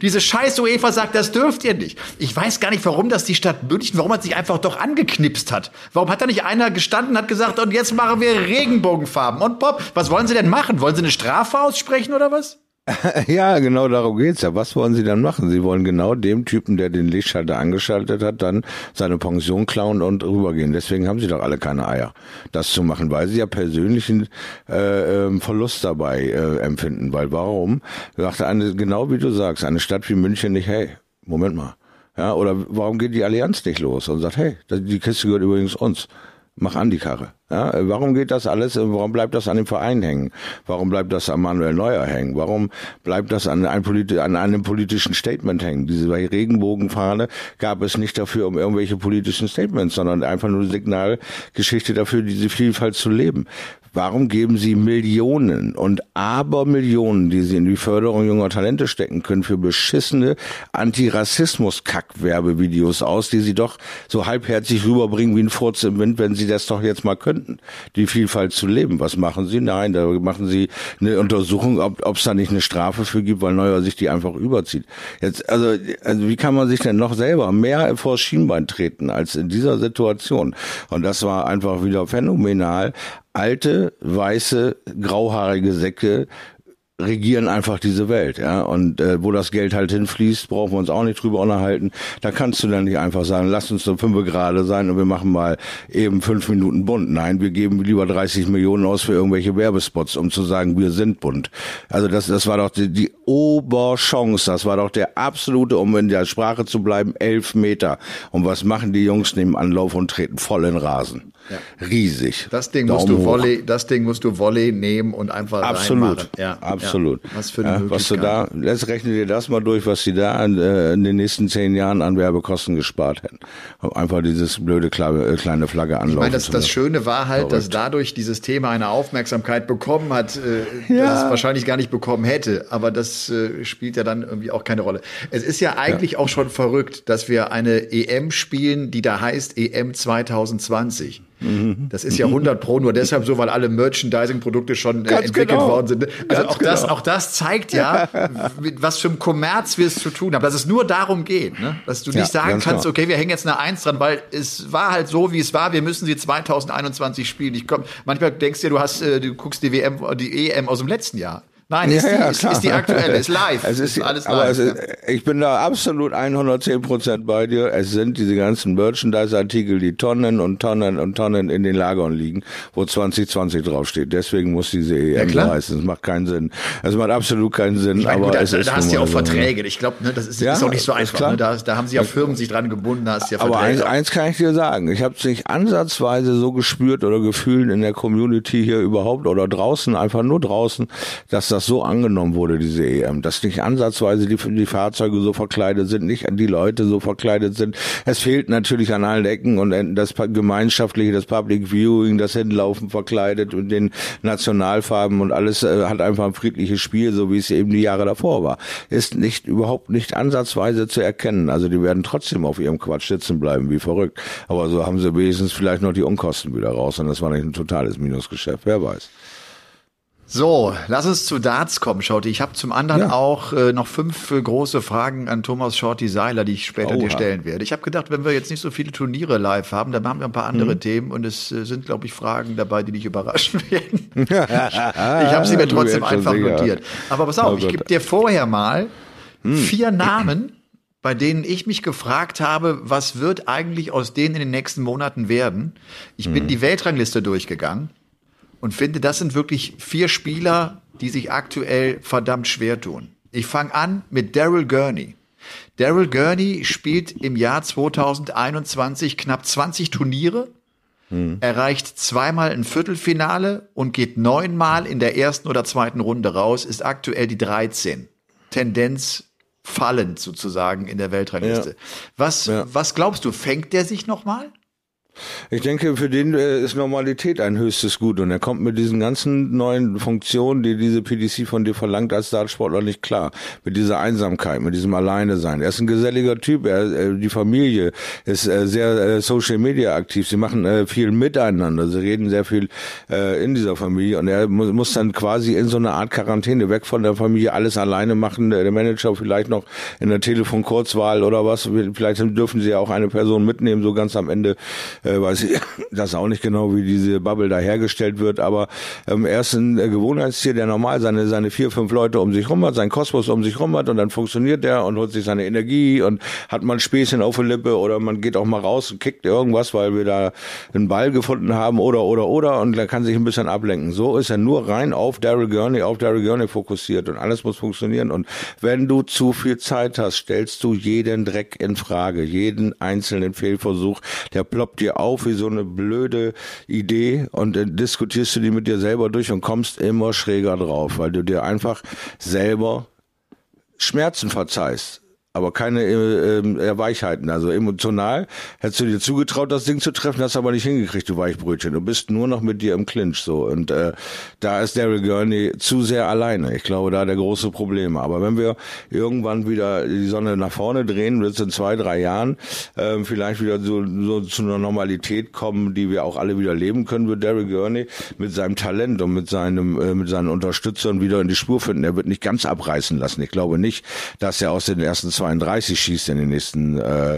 Diese scheiß UEFA sagt, das dürft ihr nicht. Ich weiß gar nicht, warum das die Stadt München, warum man sich einfach doch angeknipst hat. Warum hat da nicht einer gestanden hat gesagt, und jetzt machen wir Regenbogenfarben und Pop. Was wollen sie denn machen? Wollen sie eine Strafe aussprechen oder was? Ja, genau darum geht's ja. Was wollen Sie dann machen? Sie wollen genau dem Typen, der den Lichtschalter angeschaltet hat, dann seine Pension klauen und rübergehen. Deswegen haben Sie doch alle keine Eier, das zu machen, weil Sie ja persönlichen äh, ähm, Verlust dabei äh, empfinden. Weil warum? Sagte eine, genau wie du sagst, eine Stadt wie München nicht, hey, Moment mal. Ja, oder warum geht die Allianz nicht los und sagt, hey, die Kiste gehört übrigens uns. Mach an die Karre. Ja, warum geht das alles? Warum bleibt das an dem Verein hängen? Warum bleibt das an Manuel Neuer hängen? Warum bleibt das an, ein politi an einem politischen Statement hängen? Diese Regenbogenfahne gab es nicht dafür, um irgendwelche politischen Statements, sondern einfach nur Signalgeschichte dafür, diese Vielfalt zu leben. Warum geben Sie Millionen und Abermillionen, die Sie in die Förderung junger Talente stecken können, für beschissene Antirassismus-Kack-Werbevideos aus, die Sie doch so halbherzig rüberbringen wie ein Furz im Wind, wenn Sie das doch jetzt mal könnten, die Vielfalt zu leben? Was machen Sie? Nein, da machen Sie eine Untersuchung, ob es da nicht eine Strafe für gibt, weil Neuer sich die einfach überzieht. Jetzt, also, also wie kann man sich denn noch selber mehr vor Schienbein treten als in dieser Situation? Und das war einfach wieder phänomenal alte, weiße, grauhaarige Säcke regieren einfach diese Welt, ja. Und äh, wo das Geld halt hinfließt, brauchen wir uns auch nicht drüber unterhalten. Da kannst du dann nicht einfach sagen, lass uns so fünf gerade sein und wir machen mal eben fünf Minuten bunt. Nein, wir geben lieber 30 Millionen aus für irgendwelche Werbespots, um zu sagen, wir sind bunt. Also das, das war doch die, die Oberchance, das war doch der absolute, um in der Sprache zu bleiben, elf Meter. Und was machen die Jungs neben Anlauf und treten voll in Rasen? Ja. Riesig. Das Ding musst du hoch. Volley, das Ding musst du Volley nehmen und einfach Absolut, reinmachen. Ja, absolut. Ja. Was für eine ja, was du da, jetzt rechne dir das mal durch, was sie da in, äh, in den nächsten zehn Jahren an Werbekosten gespart hätten. Um einfach dieses blöde kleine, äh, kleine Flagge anlaufen Ich meine, das, das. Schöne war halt, dass dadurch dieses Thema eine Aufmerksamkeit bekommen hat, äh, Ja. das es wahrscheinlich gar nicht bekommen hätte. Aber das äh, spielt ja dann irgendwie auch keine Rolle. Es ist ja eigentlich auch schon verrückt, dass wir eine EM spielen, die da heißt EM 2020. Mhm. Das ist ja 100 Pro nur deshalb so, weil alle Merchandising-Produkte schon äh, entwickelt genau. worden sind. Also Ganz auch, das, genau. auch das zeigt ja, mit was für einem Kommerz wir es zu tun haben. Dass es nur darum geht, ne? dass du Ja, nicht sagen ganz kannst, genau. okay, wir hängen jetzt eine Eins dran, weil es war halt so, wie es war. Wir müssen sie 2021 spielen. Ich komm, manchmal denkst du, dir, du hast, äh, du guckst die WM, die EM aus dem letzten Jahr. Nein, ist, die, ist, ist die aktuelle, ist live. Es ist, alles aber live. ist, ja. ich bin da absolut 110 Prozent bei dir. Es sind diese ganzen Merchandise-Artikel, die Tonnen und Tonnen und Tonnen in den Lagern liegen, wo 2020 draufsteht. Deswegen muss diese EM so heißen. Es macht keinen Sinn. Es macht absolut keinen Sinn. Ich meine, aber gut, da, es ist da hast du ja auch. Verträge. Ich glaube, ne, das ist, Ja, ist auch nicht so ist einfach. Ne? Da, da haben sich ja Firmen sich dran gebunden, da hast ja Aber eins, eins kann ich dir sagen. Ich habe es nicht ansatzweise so gespürt oder gefühlt in der Community hier überhaupt oder draußen, einfach nur draußen, dass das so angenommen wurde, diese EM. Dass nicht ansatzweise die, die Fahrzeuge so verkleidet sind, nicht die Leute so verkleidet sind. Es fehlt natürlich an allen Ecken und das gemeinschaftliche, das Public Viewing, das Hinlaufen verkleidet und den Nationalfarben und alles äh, hat einfach ein friedliches Spiel, so wie es eben die Jahre davor war. Ist nicht überhaupt nicht ansatzweise zu erkennen. Also die werden trotzdem auf ihrem Quatsch sitzen bleiben, wie verrückt. Aber so haben sie wenigstens vielleicht noch die Unkosten wieder raus und das war nicht ein totales Minusgeschäft, wer weiß. So, lass uns zu Darts kommen, Shorty. Ich habe zum anderen Ja. auch äh, noch fünf äh, große Fragen an Thomas Shorty Seiler, die ich später dir Oha. stellen werde. Ich habe gedacht, wenn wir jetzt nicht so viele Turniere live haben, dann haben wir ein paar Mhm. andere Themen und es äh, sind, glaube ich, Fragen dabei, die dich überraschen werden. ich habe sie mir Du trotzdem einfach sicher. notiert. Aber pass auf, Oh ich gebe dir vorher mal vier Namen, bei denen ich mich gefragt habe, was wird eigentlich aus denen in den nächsten Monaten werden. Ich bin die Weltrangliste durchgegangen und finde, das sind wirklich vier Spieler, die sich aktuell verdammt schwer tun. Ich fange an mit Daryl Gurney. Daryl Gurney spielt im Jahr 2021 knapp 20 Turniere, erreicht zweimal ein Viertelfinale und geht neunmal in der ersten oder zweiten Runde raus, ist aktuell die 13. Tendenz fallend sozusagen in der Weltrangliste. Ja. Was, Ja. was glaubst du, fängt der sich nochmal? Ich denke, für den äh, ist Normalität ein höchstes Gut und er kommt mit diesen ganzen neuen Funktionen, die diese PDC von dir verlangt als Dartsportler nicht klar. Mit dieser Einsamkeit, mit diesem Alleine sein. Er ist ein geselliger Typ, er, äh, die Familie ist äh, sehr Social Media aktiv. Sie machen viel miteinander, sie reden sehr viel in dieser Familie und er mu muss dann quasi in so eine Art Quarantäne weg von der Familie alles alleine machen. Der Manager vielleicht noch in der Telefonkurzwahl oder was. Vielleicht dürfen sie ja auch eine Person mitnehmen, so ganz am Ende äh, weiß ich das auch nicht genau, wie diese Bubble da hergestellt wird, aber ähm, er ist ein äh, Gewohnheitstier, der normal seine, seine vier, fünf Leute um sich rum hat, sein Kosmos um sich rum hat und dann funktioniert der und holt sich seine Energie und hat mal ein Späßchen auf der Lippe oder man geht auch mal raus und kickt irgendwas, weil wir da einen Ball gefunden haben oder, oder, oder und er kann sich ein bisschen ablenken. So ist er nur rein auf Daryl Gurney, auf Daryl Gurney fokussiert und alles muss funktionieren und wenn du zu viel Zeit hast, stellst du jeden Dreck in Frage, jeden einzelnen Fehlversuch, der ploppt dir auf wie so eine blöde Idee und dann diskutierst du die mit dir selber durch und kommst immer schräger drauf, weil du dir einfach selber Schmerzen verzeihst. Aber keine äh, äh, Weichheiten. Also emotional hättest du dir zugetraut, das Ding zu treffen, hast aber nicht hingekriegt, du Weichbrötchen. Du bist nur noch mit dir im Clinch so. Und äh, da ist Daryl Gurney zu sehr alleine. Ich glaube, da der große Probleme. Aber wenn wir irgendwann wieder die Sonne nach vorne drehen, wird es in zwei, drei Jahren äh, vielleicht wieder so, so zu einer Normalität kommen, die wir auch alle wieder leben können, wird Daryl Gurney mit seinem Talent und mit seinem äh, mit seinen Unterstützern wieder in die Spur finden. Er wird nicht ganz abreißen lassen. Ich glaube nicht, dass er aus den ersten 32 schießt in den nächsten äh,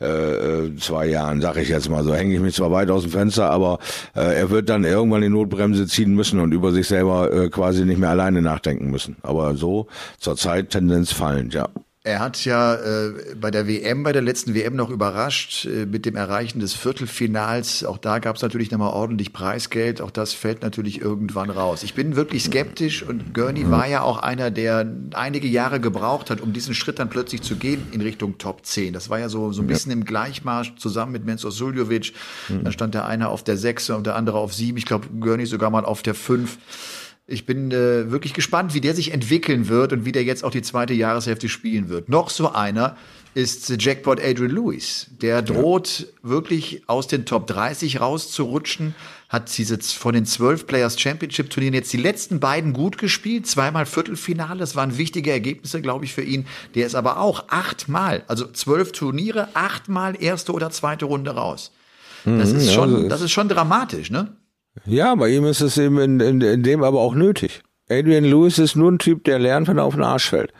äh, zwei Jahren, sage ich jetzt mal so. Hänge ich mich zwar weit aus dem Fenster, aber äh, er wird dann irgendwann die Notbremse ziehen müssen und über sich selber äh, quasi nicht mehr alleine nachdenken müssen. Aber so zurzeit Tendenz fallend, ja. Er hat ja äh, bei der WM, bei der letzten WM noch überrascht äh, mit dem Erreichen des Viertelfinals. Auch da gab es natürlich nochmal ordentlich Preisgeld. Auch das fällt natürlich irgendwann raus. Ich bin wirklich skeptisch und Gurney war ja auch einer, der einige Jahre gebraucht hat, um diesen Schritt dann plötzlich zu gehen in Richtung Top 10. Das war ja so, so ein bisschen im Gleichmarsch zusammen mit Mensur Suljovic. Dann stand der eine auf der 6 und der andere auf 7. Ich glaube, Gurney sogar mal auf der 5. Ich bin äh, wirklich gespannt, wie der sich entwickeln wird und wie der jetzt auch die zweite Jahreshälfte spielen wird. Noch so einer ist Jackpot Adrian Lewis. Der droht wirklich aus den Top 30 rauszurutschen, hat diese von den 12 Players Championship Turnieren jetzt die letzten beiden gut gespielt, zweimal Viertelfinale, das waren wichtige Ergebnisse, glaube ich, für ihn. Der ist aber auch achtmal, also zwölf Turniere, achtmal erste oder zweite Runde raus. Das ist ja, schon, ist- das ist schon dramatisch, ne? Ja, bei ihm ist es eben in, in, in dem aber auch nötig. Adrian Lewis ist nur ein Typ, der lernt, wenn er auf den Arsch fällt.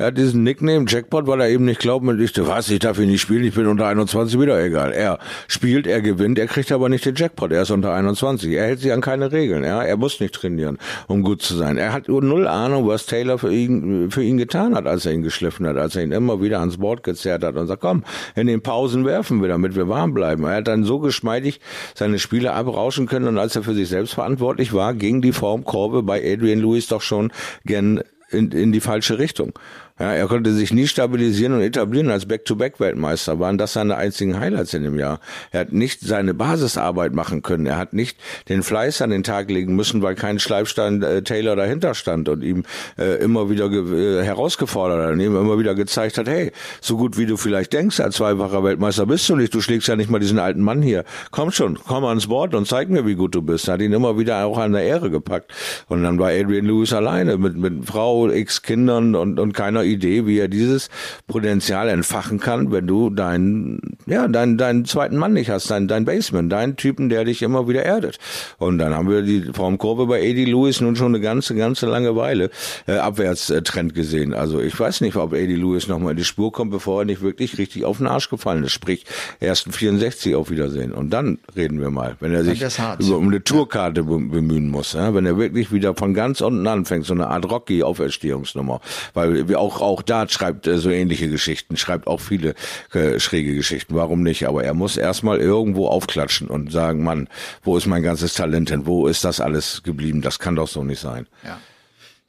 Er hat diesen Nickname Jackpot, weil er eben nicht glaubt, mit ich, was, ich darf ihn nicht spielen, ich bin unter 21, wieder egal. Er spielt, er gewinnt, er kriegt aber nicht den Jackpot, er ist unter 21. Er hält sich an keine Regeln, ja. Er muss nicht trainieren, um gut zu sein. Er hat null Ahnung, was Taylor für ihn, für ihn getan hat, als er ihn geschliffen hat, als er ihn immer wieder ans Board gezerrt hat und sagt, komm, in den Pausen werfen wir, damit wir warm bleiben. Er hat dann so geschmeidig seine Spiele abrauschen können und als er für sich selbst verantwortlich war, ging die Formkurve bei Adrian Lewis doch schon gern in, in die falsche Richtung. Ja, er konnte sich nie stabilisieren und etablieren als Back-to-Back-Weltmeister. Waren das seine einzigen Highlights in dem Jahr? Er hat nicht seine Basisarbeit machen können. Er hat nicht den Fleiß an den Tag legen müssen, weil kein Schleifstein äh, Taylor dahinter stand und ihm äh, immer wieder äh, herausgefordert hat und ihm immer wieder gezeigt hat, hey, so gut wie du vielleicht denkst, als zweifacher Weltmeister bist du nicht. Du schlägst ja nicht mal diesen alten Mann hier. Komm schon, komm ans Board und zeig mir, wie gut du bist. Er hat ihn immer wieder auch an der Ehre gepackt. Und dann war Adrian Lewis alleine mit, mit Frau, x Kindern und, und keiner Idee, wie er dieses Potenzial entfachen kann, wenn du deinen, ja, deinen, deinen zweiten Mann nicht hast, deinen, deinen Basement, deinen Typen, der dich immer wieder erdet. Und dann haben wir die Formkurve bei Eddie Lewis nun schon eine ganze, ganze lange Weile äh, Abwärtstrend gesehen. Also ich weiß nicht, ob Eddie Lewis nochmal in die Spur kommt, bevor er nicht wirklich richtig auf den Arsch gefallen ist. Sprich, ersten 64 auf Wiedersehen. Und dann reden wir mal, wenn er sich über, um eine Tourkarte bemühen muss, ja? wenn er wirklich wieder von ganz unten anfängt, so eine Art Rocky-Auferstehungsnummer. Weil wir auch, auch Dart schreibt äh, so ähnliche Geschichten, schreibt auch viele äh, schräge Geschichten. Warum nicht? Aber er muss erstmal irgendwo aufklatschen und sagen, Mann, wo ist mein ganzes Talent hin? Wo ist das alles geblieben? Das kann doch so nicht sein. Ja.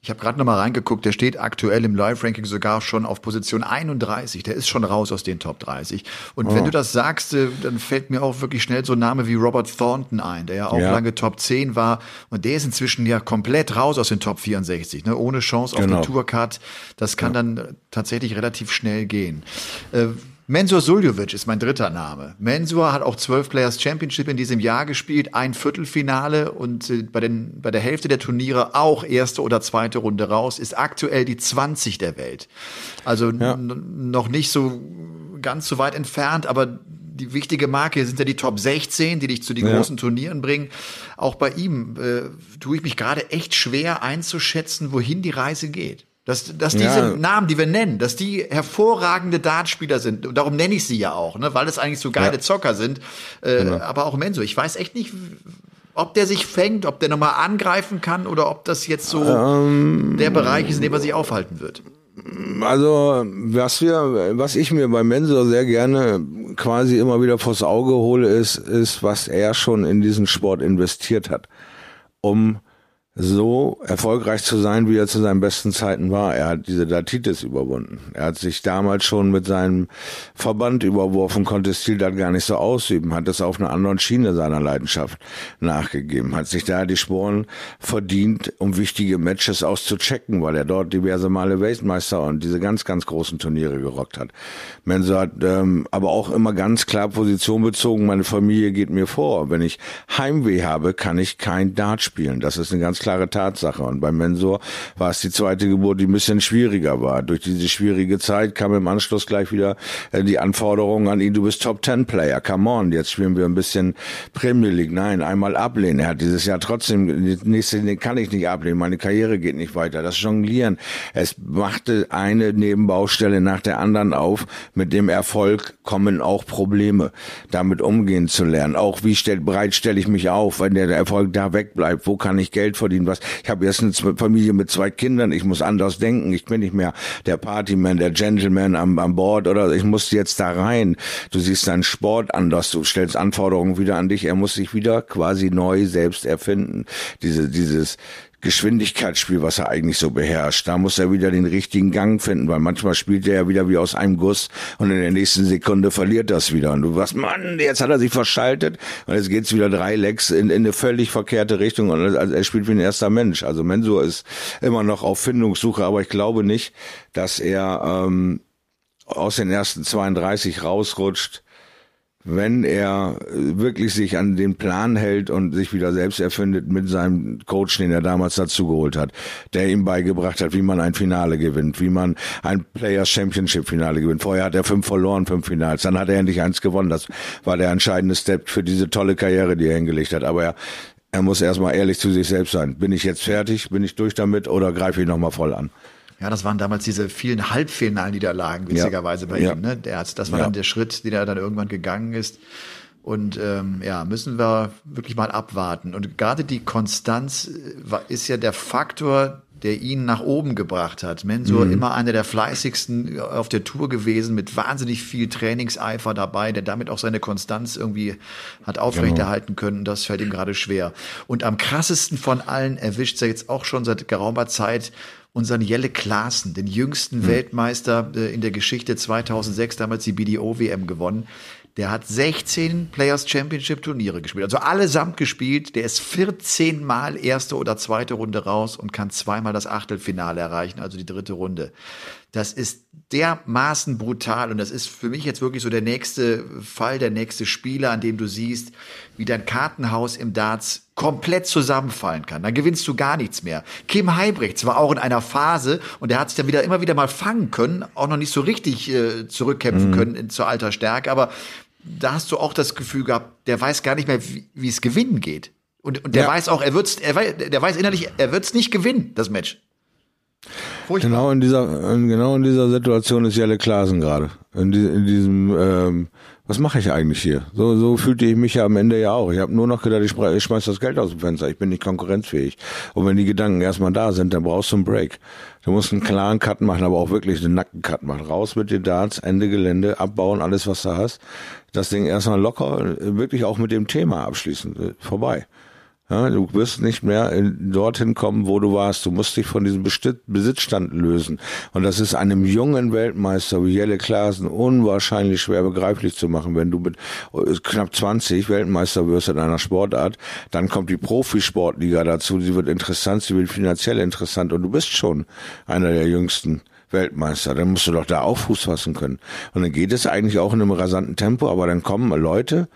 Ich habe gerade noch mal reingeguckt, der steht aktuell im Live-Ranking sogar schon auf Position 31. Der ist schon raus aus den Top 30. Und Oh. wenn du das sagst, äh, dann fällt mir auch wirklich schnell so ein Name wie Robert Thornton ein, der ja auch Ja. lange Top 10 war. Und der ist inzwischen ja komplett raus aus den Top 64, ne? ohne Chance auf Genau. eine Tourcard. Das kann dann äh, tatsächlich relativ schnell gehen. Äh, Mensur Suljovic ist mein dritter Name. Mensur hat auch 12 Players Championship in diesem Jahr gespielt, ein Viertelfinale und äh, bei, den, bei der Hälfte der Turniere auch erste oder zweite Runde raus, ist aktuell die 20 der Welt. Also n- noch nicht so ganz so weit entfernt, aber die wichtige Marke sind ja die Top 16, die dich zu den Ja. großen Turnieren bringen. Auch bei ihm äh, tue ich mich gerade echt schwer einzuschätzen, wohin die Reise geht. Dass, dass diese Ja. Namen, die wir nennen, dass die hervorragende Dartspieler sind. Und darum nenne ich sie ja auch, ne? weil es eigentlich so geile Ja. Zocker sind. Äh, Genau. Aber auch Menso. Ich weiß echt nicht, ob der sich fängt, ob der nochmal angreifen kann oder ob das jetzt so Ähm. der Bereich ist, in dem er sich aufhalten wird. Also, was wir, was ich mir bei Mensur sehr gerne quasi immer wieder vors Auge hole, ist, ist, was er schon in diesen Sport investiert hat, um so erfolgreich zu sein, wie er zu seinen besten Zeiten war. Er hat diese Datitis überwunden. Er hat sich damals schon mit seinem Verband überworfen, konnte Stil dann gar nicht so ausüben, hat es auf einer anderen Schiene seiner Leidenschaft nachgegeben, hat sich da die Sporen verdient, um wichtige Matches auszuchecken, weil er dort diverse Male Weltmeister und diese ganz, ganz großen Turniere gerockt hat. Mensur hat ähm, aber auch immer ganz klar Position bezogen, meine Familie geht mir vor. Wenn ich Heimweh habe, kann ich kein Dart spielen. Das ist eine ganz klare Tatsache. Und beim Mensur war es die zweite Geburt, die ein bisschen schwieriger war. Durch diese schwierige Zeit kam im Anschluss gleich wieder äh, die Anforderung an ihn, du bist Top Ten Player, come on, jetzt spielen wir ein bisschen Premier League. Nein, einmal ablehnen. Er hat dieses Jahr trotzdem, nächste kann ich nicht ablehnen, meine Karriere geht nicht weiter. Das Jonglieren, es machte eine Nebenbaustelle nach der anderen auf. Mit dem Erfolg kommen auch Probleme, damit umgehen zu lernen. Auch wie stell, breit stelle ich mich auf, wenn der Erfolg da wegbleibt, wo kann ich Geld verdienen? Was? Ich habe jetzt eine Familie mit zwei Kindern, ich muss anders denken. Ich bin nicht mehr der Partyman, der Gentleman am, am Board oder ich muss jetzt da rein. Du siehst deinen Sport anders, du stellst Anforderungen wieder an dich. Er muss sich wieder quasi neu selbst erfinden. Diese, dieses Geschwindigkeitsspiel, was er eigentlich so beherrscht. Da muss er wieder den richtigen Gang finden, weil manchmal spielt er ja wieder wie aus einem Guss und in der nächsten Sekunde verliert das wieder. Und du was, Mann, jetzt hat er sich verschaltet und jetzt geht's wieder drei Lecks in, in eine völlig verkehrte Richtung und er spielt wie ein erster Mensch. Also Mensur ist immer noch auf Findungssuche, aber ich glaube nicht, dass er ähm, aus den ersten 32 rausrutscht wenn er äh, wirklich sich an den Plan hält und sich wieder selbst erfindet mit seinem Coach, den er damals dazugeholt hat, der ihm beigebracht hat, wie man ein Finale gewinnt, wie man ein Players Championship Finale gewinnt. Vorher hat er fünf verloren, fünf Finals, dann hat er endlich eins gewonnen. Das war der entscheidende Step für diese tolle Karriere, die er hingelegt hat. Aber er, er muss erstmal ehrlich zu sich selbst sein. Bin ich jetzt fertig? Bin ich durch damit oder greife ich nochmal voll an? Ja, das waren damals diese vielen Halbfinalniederlagen, witzigerweise bei Ja. ihm. Ne? Der hat, das war Ja. dann der Schritt, den er dann irgendwann gegangen ist. Und ähm, ja, müssen wir wirklich mal abwarten. Und gerade die Konstanz äh, ist ja der Faktor, der ihn nach oben gebracht hat. Mensur immer einer der fleißigsten auf der Tour gewesen, mit wahnsinnig viel Trainingseifer dabei, der damit auch seine Konstanz irgendwie hat aufrechterhalten können. Das fällt ihm gerade schwer. Und am krassesten von allen erwischt er jetzt auch schon seit geraumer Zeit unseren Jelle Klaassen, den jüngsten Weltmeister äh, in der Geschichte 2006, damals die BDO-WM gewonnen. Der hat 16 Players Championship Turniere gespielt, also allesamt gespielt. Der ist 14 Mal erste oder zweite Runde raus und kann zweimal das Achtelfinale erreichen, also die dritte Runde. Das ist dermaßen brutal und das ist für mich jetzt wirklich so der nächste Fall, der nächste Spieler, an dem du siehst, wie dein Kartenhaus im Darts komplett zusammenfallen kann. Dann gewinnst du gar nichts mehr. Kim Heibrechts war auch in einer Phase und der hat sich dann wieder immer wieder mal fangen können, auch noch nicht so richtig äh, zurückkämpfen können in, zur alter Stärke, aber da hast du auch das Gefühl gehabt, der weiß gar nicht mehr, wie, es gewinnen geht. Und, und der Ja. weiß auch, er wird's, er weiß, der weiß innerlich, er wird's nicht gewinnen, das Match. Furchtbar. Genau in dieser, genau in dieser Situation ist Jelle Klaasen gerade. In, die, in diesem, ähm, was mache ich eigentlich hier? So, so fühlte ich mich ja am Ende ja auch. Ich habe nur noch gedacht, ich, ich schmeiß das Geld aus dem Fenster. Ich bin nicht konkurrenzfähig. Und wenn die Gedanken erstmal da sind, dann brauchst du einen Break. Du musst einen klaren Cut machen, aber auch wirklich einen Nackencut machen. Raus mit den Darts, Ende Gelände, abbauen, alles was du hast. Das Ding erstmal locker, wirklich auch mit dem Thema abschließen. Vorbei. Ja, du wirst nicht mehr in, dorthin kommen, wo du warst. Du musst dich von diesem Besitzstand lösen. Und das ist einem jungen Weltmeister wie Jelle Klaasen unwahrscheinlich schwer begreiflich zu machen. Wenn du mit äh, knapp 20 Weltmeister wirst in einer Sportart, dann kommt die Profisportliga dazu. Sie wird interessant, sie wird finanziell interessant. Und du bist schon einer der jüngsten. Weltmeister, dann musst du doch da auch Fuß fassen können. Und dann geht es eigentlich auch in einem rasanten Tempo, aber dann kommen Leute,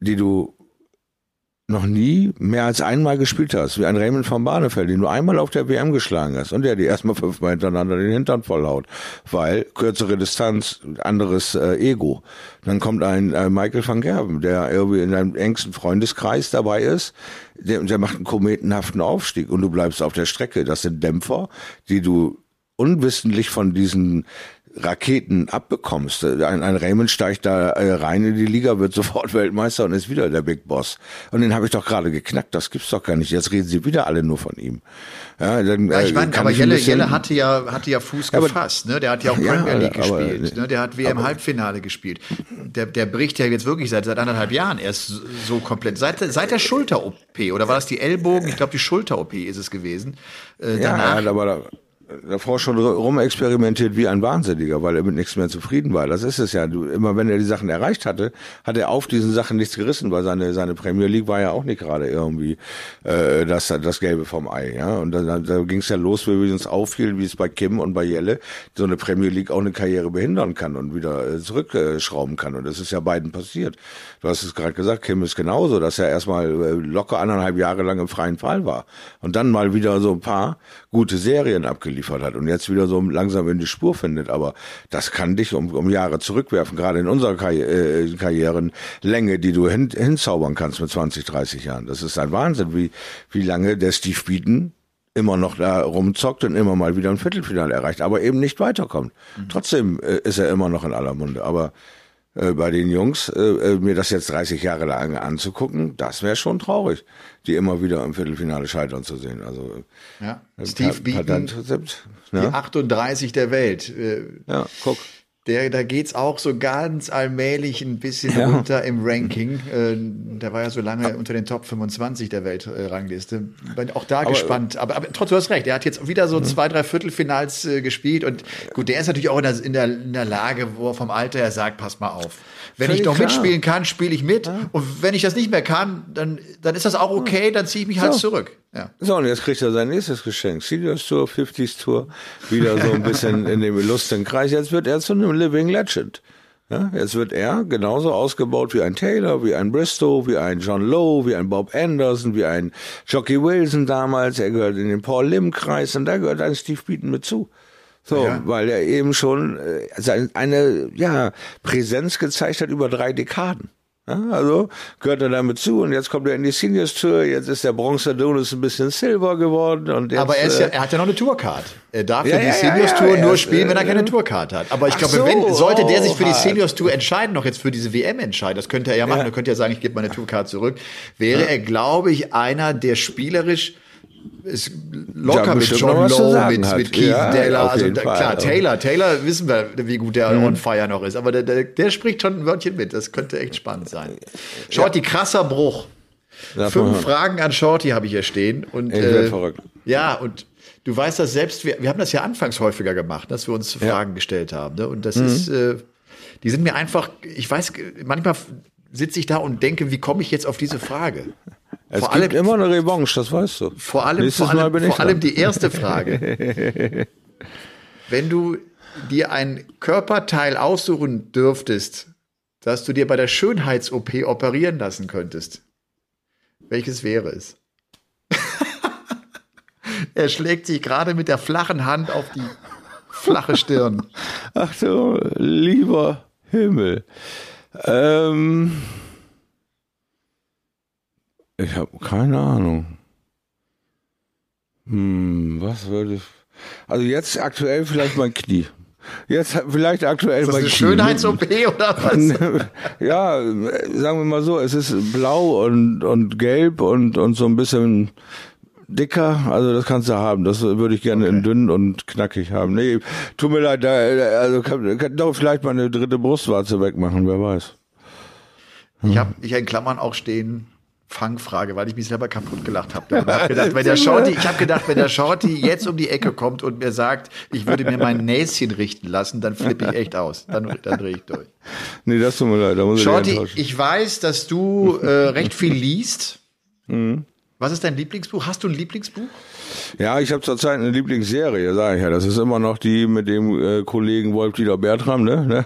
die du noch nie mehr als einmal gespielt hast, wie ein Raymond von Barnefeld, den du einmal auf der WM geschlagen hast und der dir erstmal fünfmal hintereinander den Hintern vollhaut, weil kürzere Distanz, anderes äh, Ego. Dann kommt ein äh, Michael van Gerben, der irgendwie in deinem engsten Freundeskreis dabei ist, der, der macht einen kometenhaften Aufstieg und du bleibst auf der Strecke. Das sind Dämpfer, die du unwissentlich von diesen Raketen abbekommst. Ein, ein Raymond steigt da äh, rein in die Liga, wird sofort Weltmeister und ist wieder der Big Boss. Und den habe ich doch gerade geknackt. Das gibt's doch gar nicht. Jetzt reden sie wieder alle nur von ihm. Ja, dann, Ja, ich äh, meine, aber ein Jelle, Jelle hatte ja, hatte ja Fuß aber- gefasst, ne? Der hat ja auch Ja, Premier League aber- gespielt, ne? Der hat WM Halbfinale gespielt. Der, der bricht ja jetzt wirklich seit, seit anderthalb Jahren erst so- so komplett. Seit, seit der Schulter-OP, oder war das die Ellbogen? Ich glaube, die Schulter-OP ist es gewesen. Äh, Ja, danach, hat aber da, davor schon rumexperimentiert wie ein Wahnsinniger, weil er mit nichts mehr zufrieden war. Das ist es ja. Du, immer wenn er die Sachen erreicht hatte, hat er auf diesen Sachen nichts gerissen, weil seine, seine Premier League war ja auch nicht gerade irgendwie äh, das, das Gelbe vom Ei. Ja? Und da, da ging es ja los, wie wir uns auffielen, wie es bei Kim und bei Jelle so eine Premier League auch eine Karriere behindern kann und wieder äh, zurückschrauben kann. Und das ist ja beiden passiert. Du hast es gerade gesagt, Kim ist genauso, dass er erstmal äh, locker anderthalb Jahre lang im freien Fall war und dann mal wieder so ein paar gute Serien abgeliefert hat und jetzt wieder so langsam in die Spur findet. Aber das kann dich um, um Jahre zurückwerfen, gerade in unserer Karri äh, Karrierenlänge, die du hin, hinzaubern kannst mit 20, 30 Jahren. Das ist ein Wahnsinn, wie, wie lange der Steve Beaton immer noch da rumzockt und immer mal wieder ein Viertelfinale erreicht, aber eben nicht weiterkommt. Trotzdem äh, ist er immer noch in aller Munde. Aber äh, bei den Jungs, äh, äh, mir das jetzt 30 Jahre lang anzugucken, das wäre schon traurig, die immer wieder im Viertelfinale scheitern zu sehen. Also ja, äh, Steve Pa- Beaton, die ne? 38 der Welt. Äh, Ja, guck. Der, da geht's auch so ganz allmählich ein bisschen Ja. runter im Ranking. Äh, der war ja so lange unter den Top 25 der Weltrangliste. Bin auch da gespannt. Aber, aber trotzdem, du hast recht. Er hat jetzt wieder so zwei, drei Viertelfinals äh, gespielt. Und gut, der ist natürlich auch in der, in, der, in der Lage, wo er vom Alter her sagt, pass mal auf. Wenn Völlig ich noch klar. mitspielen kann, spiele ich mit. Und wenn ich das nicht mehr kann, dann, dann ist das auch okay. Dann ziehe ich mich halt So. zurück. Ja. So, und jetzt kriegt er sein nächstes Geschenk. Seniors Tour, 50s Tour, wieder so ein bisschen in dem lustigen Kreis. Jetzt wird er zu einem Living Legend. Ja, jetzt wird er genauso ausgebaut wie ein Taylor, wie ein Bristow, wie ein John Lowe, wie ein Bob Anderson, wie ein Jockey Wilson damals. Er gehört in den Paul Lim-Kreis und da gehört ein Steve Beaton mit zu. So, Ja. weil er eben schon äh, eine ja, Präsenz gezeigt hat über drei Dekaden. Ja, also gehört er damit zu und jetzt kommt er in die Seniors Tour, jetzt ist der Bronze Adonis ein bisschen Silber geworden und jetzt, Aber er, ist ja, äh, er hat ja noch eine Tourcard. Er darf Ja, ja, die ja, Seniors Tour nur spielen, wenn er keine äh, Tourcard hat. Aber ich glaube, so, wenn, sollte der sich für die Seniors Tour entscheiden, noch jetzt für diese WM entscheiden, das könnte er ja machen, er könnte ja sagen, ich gebe meine Tourcard zurück, wäre er, glaube ich, einer, der spielerisch ist locker Ja, mit John Lowe, mit, mit Keith Ja, Taylor. Also da, Fall. klar, Taylor, Taylor wissen wir, wie gut der on fire noch ist. Aber der, der, der spricht schon ein Wörtchen mit. Das könnte echt spannend sein. Shorty, krasser Bruch. Mal, Fünf. Fragen an Shorty habe ich hier stehen. Und, Ich äh, verrückt. Ja, und du weißt das selbst, wir, wir haben das ja anfangs häufiger gemacht, dass wir uns Fragen gestellt haben. Ne? Und das Mhm. ist, äh, die sind mir einfach, ich weiß, manchmal sitze ich da und denke, wie komme ich jetzt auf diese Frage? es vor gibt allem, immer eine Revanche, das weißt du. vor allem, Nächstes vor allem, vor allem die erste Frage. Wenn du dir ein Körperteil aussuchen dürftest, das du dir bei der Schönheits-OP operieren lassen könntest, welches wäre es? er schlägt sich gerade mit der flachen Hand auf die flache Stirn. Ach du lieber Himmel. Ähm, ich habe keine Ahnung. Hm, was würde ich. Also jetzt aktuell vielleicht mein Knie. Jetzt vielleicht aktuell Ist das mein eine Knie. Schönheits-OP oder was? ja, sagen wir mal so, es ist blau und, und gelb und, und so ein bisschen dicker, also das kannst du haben. Das würde ich gerne in dünn und knackig haben. Nee, tut mir leid, da, also kann, kann doch vielleicht meine dritte Brustwarze wegmachen, wer weiß. Ich habe ich in Klammern auch stehen Fangfrage, weil ich mich selber kaputt gelacht habe. Und hab gedacht, wenn der Shorty, ich habe gedacht, wenn der Shorty jetzt um die Ecke kommt und mir sagt, ich würde mir mein Näschen richten lassen, dann flippe ich echt aus. Dann, dann drehe ich durch. Nee, das tut mir leid, da muss ich Shorty, enttäuschen. ich weiß, dass du äh, recht viel liest. Mhm. Was ist dein Lieblingsbuch? Hast du ein Lieblingsbuch? Ja, ich habe zurzeit eine Lieblingsserie, sage ich ja. Das ist immer noch die mit dem äh, Kollegen Wolf-Dieter Bertram, ne?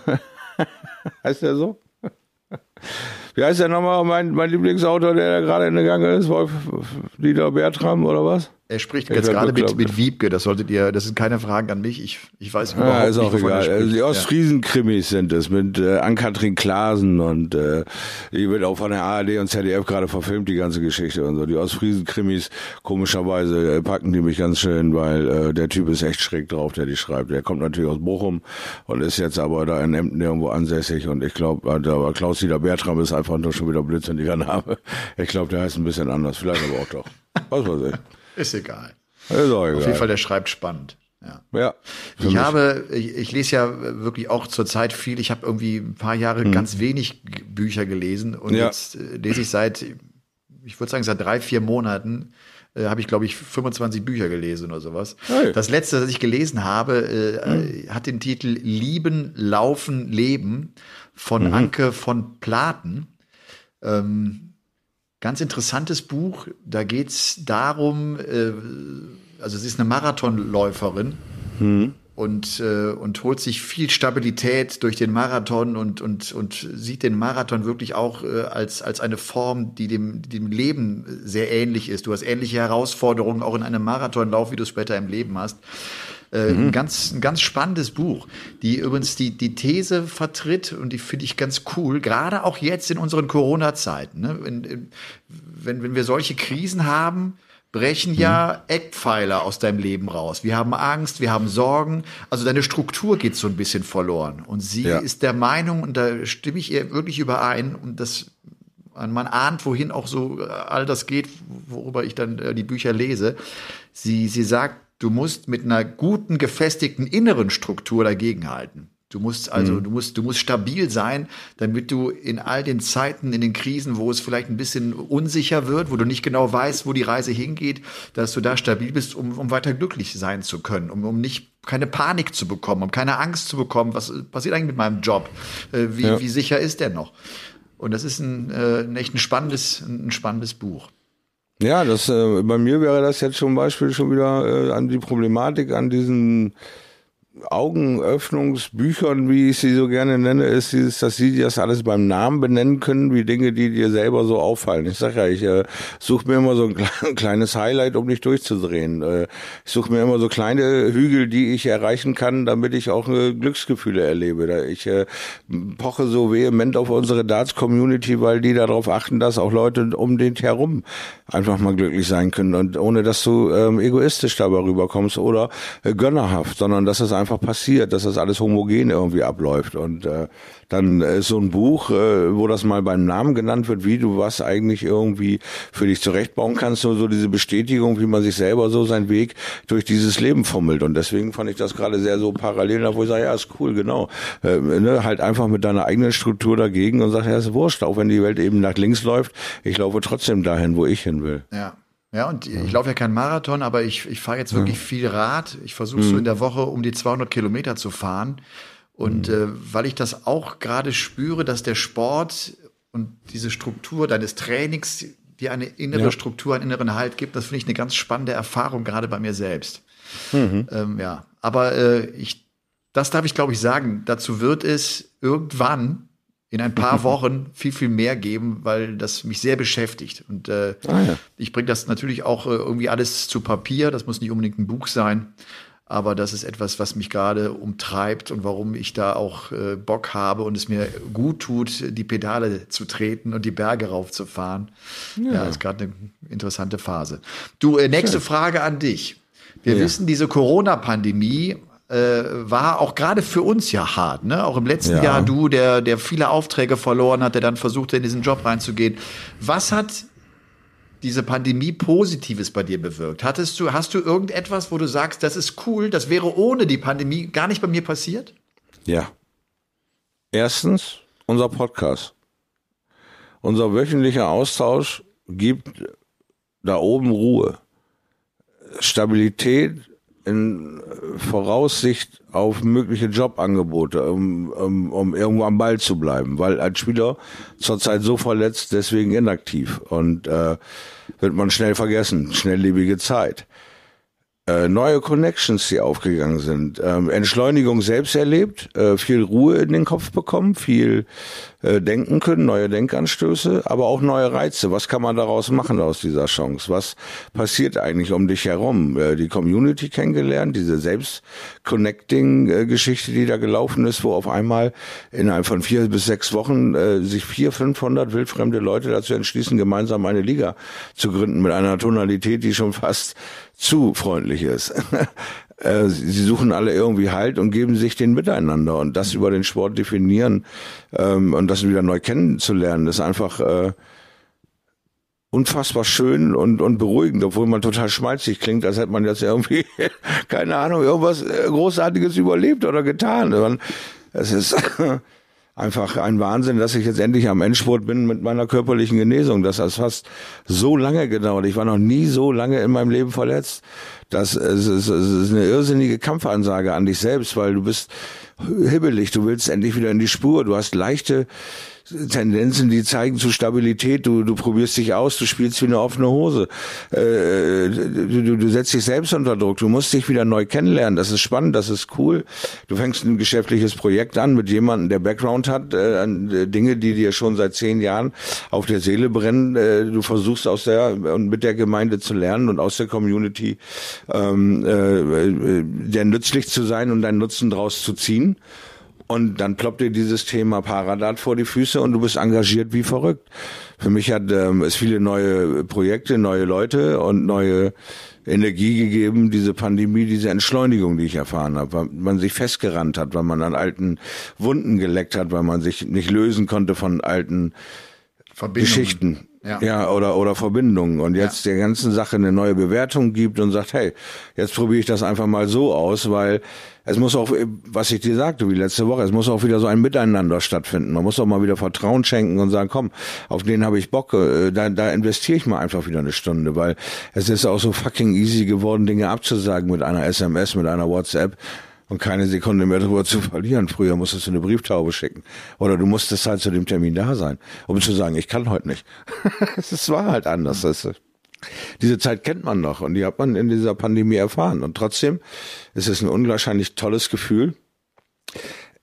heißt der so? Wie heißt der nochmal, mein, mein Lieblingsautor, der da gerade in der Gange ist? Wolf-Dieter Bertram oder was? Er spricht Ich jetzt gerade mit, mit Wiebke. Das solltet ihr, das sind keine Fragen an mich. Ich, ich weiß überhaupt Ja, ist nicht, auch egal. Also die. Ostfriesen-Krimis sind es mit äh, Ann-Kathrin Klasen und äh, die wird auch von der ARD und ZDF gerade verfilmt, die ganze Geschichte und so. Die Ostfriesen-Krimis, komischerweise äh, packen die mich ganz schön, weil äh, der Typ ist echt schräg drauf, der die schreibt. Der kommt natürlich aus Bochum und ist jetzt aber da in Emden irgendwo ansässig und ich glaube, aber Klaus-Dieter Bertram ist einfach nur schon wieder ein blödsinniger Name. Ich glaube, der heißt ein bisschen anders, vielleicht aber auch doch. Was weiß ich. Ist egal. Ist auch egal. Auf jeden Fall, der schreibt spannend. Ja. Ja. Ich habe, ich, ich lese ja wirklich auch zurzeit viel. Ich habe irgendwie ein paar Jahre ganz wenig Bücher gelesen und Hm. Ja. jetzt äh, lese ich seit, ich würde sagen, seit drei, vier Monaten äh, habe ich, glaube ich, 25 Bücher gelesen oder sowas. Hey. Das letzte, das ich gelesen habe, äh, äh, hat den Titel Lieben, Laufen, Leben von Anke von Platen. Ähm, ganz interessantes Buch. Da geht's darum, äh, also sie ist eine Marathonläuferin und, äh, und holt sich viel Stabilität durch den Marathon und, und, und sieht den Marathon wirklich auch äh, als, als eine Form, die dem, dem Leben sehr ähnlich ist. Du hast ähnliche Herausforderungen auch in einem Marathonlauf, wie du es später im Leben hast. Äh, ein, ganz, ein ganz spannendes Buch, die übrigens die, die These vertritt und die finde ich ganz cool, gerade auch jetzt in unseren Corona-Zeiten. Ne? Wenn, wenn, wenn wir solche Krisen haben, brechen ja Eckpfeiler aus deinem Leben raus. Wir haben Angst, wir haben Sorgen, also deine Struktur geht so ein bisschen verloren. Und sie Ja. ist der Meinung, und da stimme ich ihr wirklich überein, und das man ahnt, wohin auch so all das geht, worüber ich dann äh, die Bücher lese. Sie, sie sagt, du musst mit einer guten, gefestigten inneren Struktur dagegenhalten. Du musst also, du musst, du musst stabil sein, damit du in all den Zeiten, in den Krisen, wo es vielleicht ein bisschen unsicher wird, wo du nicht genau weißt, wo die Reise hingeht, dass du da stabil bist, um, um weiter glücklich sein zu können, um, um nicht keine Panik zu bekommen, um keine Angst zu bekommen. Was passiert eigentlich mit meinem Job? Äh, wie, Ja. wie sicher ist der noch? Und das ist ein, äh, ein echt ein spannendes, ein spannendes Buch. Ja, das äh, bei mir wäre das jetzt zum Beispiel schon wieder äh, an die Problematik, an diesen Augenöffnungsbüchern, wie ich sie so gerne nenne, ist dieses, dass sie das alles beim Namen benennen können, wie Dinge, die dir selber so auffallen. Ich sag ja, ich äh, suche mir immer so ein kleines Highlight, um dich durchzudrehen. Äh, ich suche mir immer so kleine Hügel, die ich erreichen kann, damit ich auch äh, Glücksgefühle erlebe. Ich äh, poche so vehement auf unsere Darts-Community, weil die darauf achten, dass auch Leute um den herum einfach mal glücklich sein können und ohne, dass du ähm, egoistisch dabei rüberkommst oder äh, gönnerhaft, sondern dass es einfach passiert, dass das alles homogen irgendwie abläuft. Und äh, dann ist so ein Buch, äh, wo das mal beim Namen genannt wird, wie du was eigentlich irgendwie für dich zurechtbauen kannst, nur so diese Bestätigung, wie man sich selber so seinen Weg durch dieses Leben fummelt. Und deswegen fand ich das gerade sehr so parallel, wo ich sage, ja, ist cool, genau. Äh, ne, halt einfach mit deiner eigenen Struktur dagegen und sag, ja, ist wurscht, auch wenn die Welt eben nach links läuft, ich laufe trotzdem dahin, wo ich hin will. Ja. Ja, und ich laufe ja keinen Marathon, aber ich, ich fahre jetzt wirklich viel Rad. Ich versuche so in der Woche um die 200 Kilometer zu fahren. Und äh, weil ich das auch gerade spüre, dass der Sport und diese Struktur deines Trainings dir eine innere Ja. Struktur, einen inneren Halt gibt, das finde ich eine ganz spannende Erfahrung, gerade bei mir selbst. Ähm, ja, aber äh, ich, das darf ich glaube ich sagen. Dazu wird es irgendwann in ein paar Wochen viel, viel mehr geben, weil das mich sehr beschäftigt. Und äh, Ah, ja. ich bringe das natürlich auch äh, irgendwie alles zu Papier. Das muss nicht unbedingt ein Buch sein. Aber das ist etwas, was mich gerade umtreibt und warum ich da auch äh, Bock habe und es mir gut tut, die Pedale zu treten und die Berge raufzufahren. Ja, ist gerade eine interessante Phase. Du, äh, nächste Frage an dich. Wir Ja. wissen, diese Corona-Pandemie äh, war auch gerade für uns ja hart. Ne? Auch im letzten Ja. Jahr du, der, der viele Aufträge verloren hat, der dann versuchte, in diesen Job reinzugehen. Was hat diese Pandemie Positives bei dir bewirkt? Hattest du, hast du irgendetwas, wo du sagst, das ist cool, das wäre ohne die Pandemie gar nicht bei mir passiert? Ja. Erstens, unser Podcast. Unser wöchentlicher Austausch gibt da oben Ruhe. Stabilität in Voraussicht auf mögliche Jobangebote, um, um, um irgendwo am Ball zu bleiben, weil ein Spieler zurzeit so verletzt, deswegen inaktiv. Und äh, wird man schnell vergessen, schnelllebige Zeit äh, neue Connections, die aufgegangen sind, ähm, Entschleunigung selbst erlebt, äh, viel Ruhe in den Kopf bekommen, viel äh, denken können, neue Denkanstöße, aber auch neue Reize. Was kann man daraus machen aus dieser Chance? Was passiert eigentlich um dich herum? Äh, die Community kennengelernt, diese Selbst-Connecting-Geschichte, die da gelaufen ist, wo auf einmal innerhalb von vier bis sechs Wochen äh, sich vier, 500 wildfremde Leute dazu entschließen, gemeinsam eine Liga zu gründen mit einer Tonalität, die schon fast zu freundlich ist. Äh, Sie suchen alle irgendwie Halt und geben sich den Miteinander und das über den Sport definieren ähm, und das wieder neu kennenzulernen, ist einfach äh, unfassbar schön und, und beruhigend, obwohl man total schmalzig klingt, als hätte man jetzt irgendwie, keine Ahnung, irgendwas äh, Großartiges überlebt oder getan. Es ist einfach ein Wahnsinn, dass ich jetzt endlich am Endspurt bin mit meiner körperlichen Genesung. Das hat fast so lange gedauert. Ich war noch nie so lange in meinem Leben verletzt. Das ist, ist, ist eine irrsinnige Kampfansage an dich selbst, weil du bist hibbelig, du willst endlich wieder in die Spur, du hast leichte Tendenzen, die zeigen zu Stabilität. Du, du probierst dich aus, du spielst wie eine offene Hose. Äh, du, du, setzt dich selbst unter Druck. Du musst dich wieder neu kennenlernen. Das ist spannend, das ist cool. Du fängst ein geschäftliches Projekt an mit jemandem, der Background hat, äh, äh, Dinge, die dir schon seit zehn Jahren auf der Seele brennen. Äh, du versuchst aus der und mit der Gemeinde zu lernen und aus der Community ähm, äh, äh, der nützlich zu sein und deinen Nutzen draus zu ziehen. Und dann ploppt dir dieses Thema Paradat vor die Füße und du bist engagiert wie verrückt. Für mich hat ähm, es viele neue Projekte, neue Leute und neue Energie gegeben, diese Pandemie, diese Entschleunigung, die ich erfahren habe, weil man sich festgerannt hat, weil man an alten Wunden geleckt hat, weil man sich nicht lösen konnte von alten. Geschichten. Ja. Ja. oder, oder Verbindungen. Und jetzt der ganzen Sache eine neue Bewertung gibt und sagt, hey, jetzt probiere ich das einfach mal so aus, weil es muss auch, was ich dir sagte, wie letzte Woche, es muss auch wieder so ein Miteinander stattfinden. Man muss auch mal wieder Vertrauen schenken und sagen, komm, auf den habe ich Bock, äh, da, da investiere ich mal einfach wieder eine Stunde, weil es ist auch so fucking easy geworden, Dinge abzusagen mit einer SMS, mit einer WhatsApp und keine Sekunde mehr darüber zu verlieren. Früher musstest du eine Brieftaube schicken. Oder du musstest halt zu dem Termin da sein, um zu sagen, ich kann heute nicht. Es war halt anders. Das diese Zeit kennt man noch und die hat man in dieser Pandemie erfahren. Und trotzdem ist es ein unwahrscheinlich tolles Gefühl,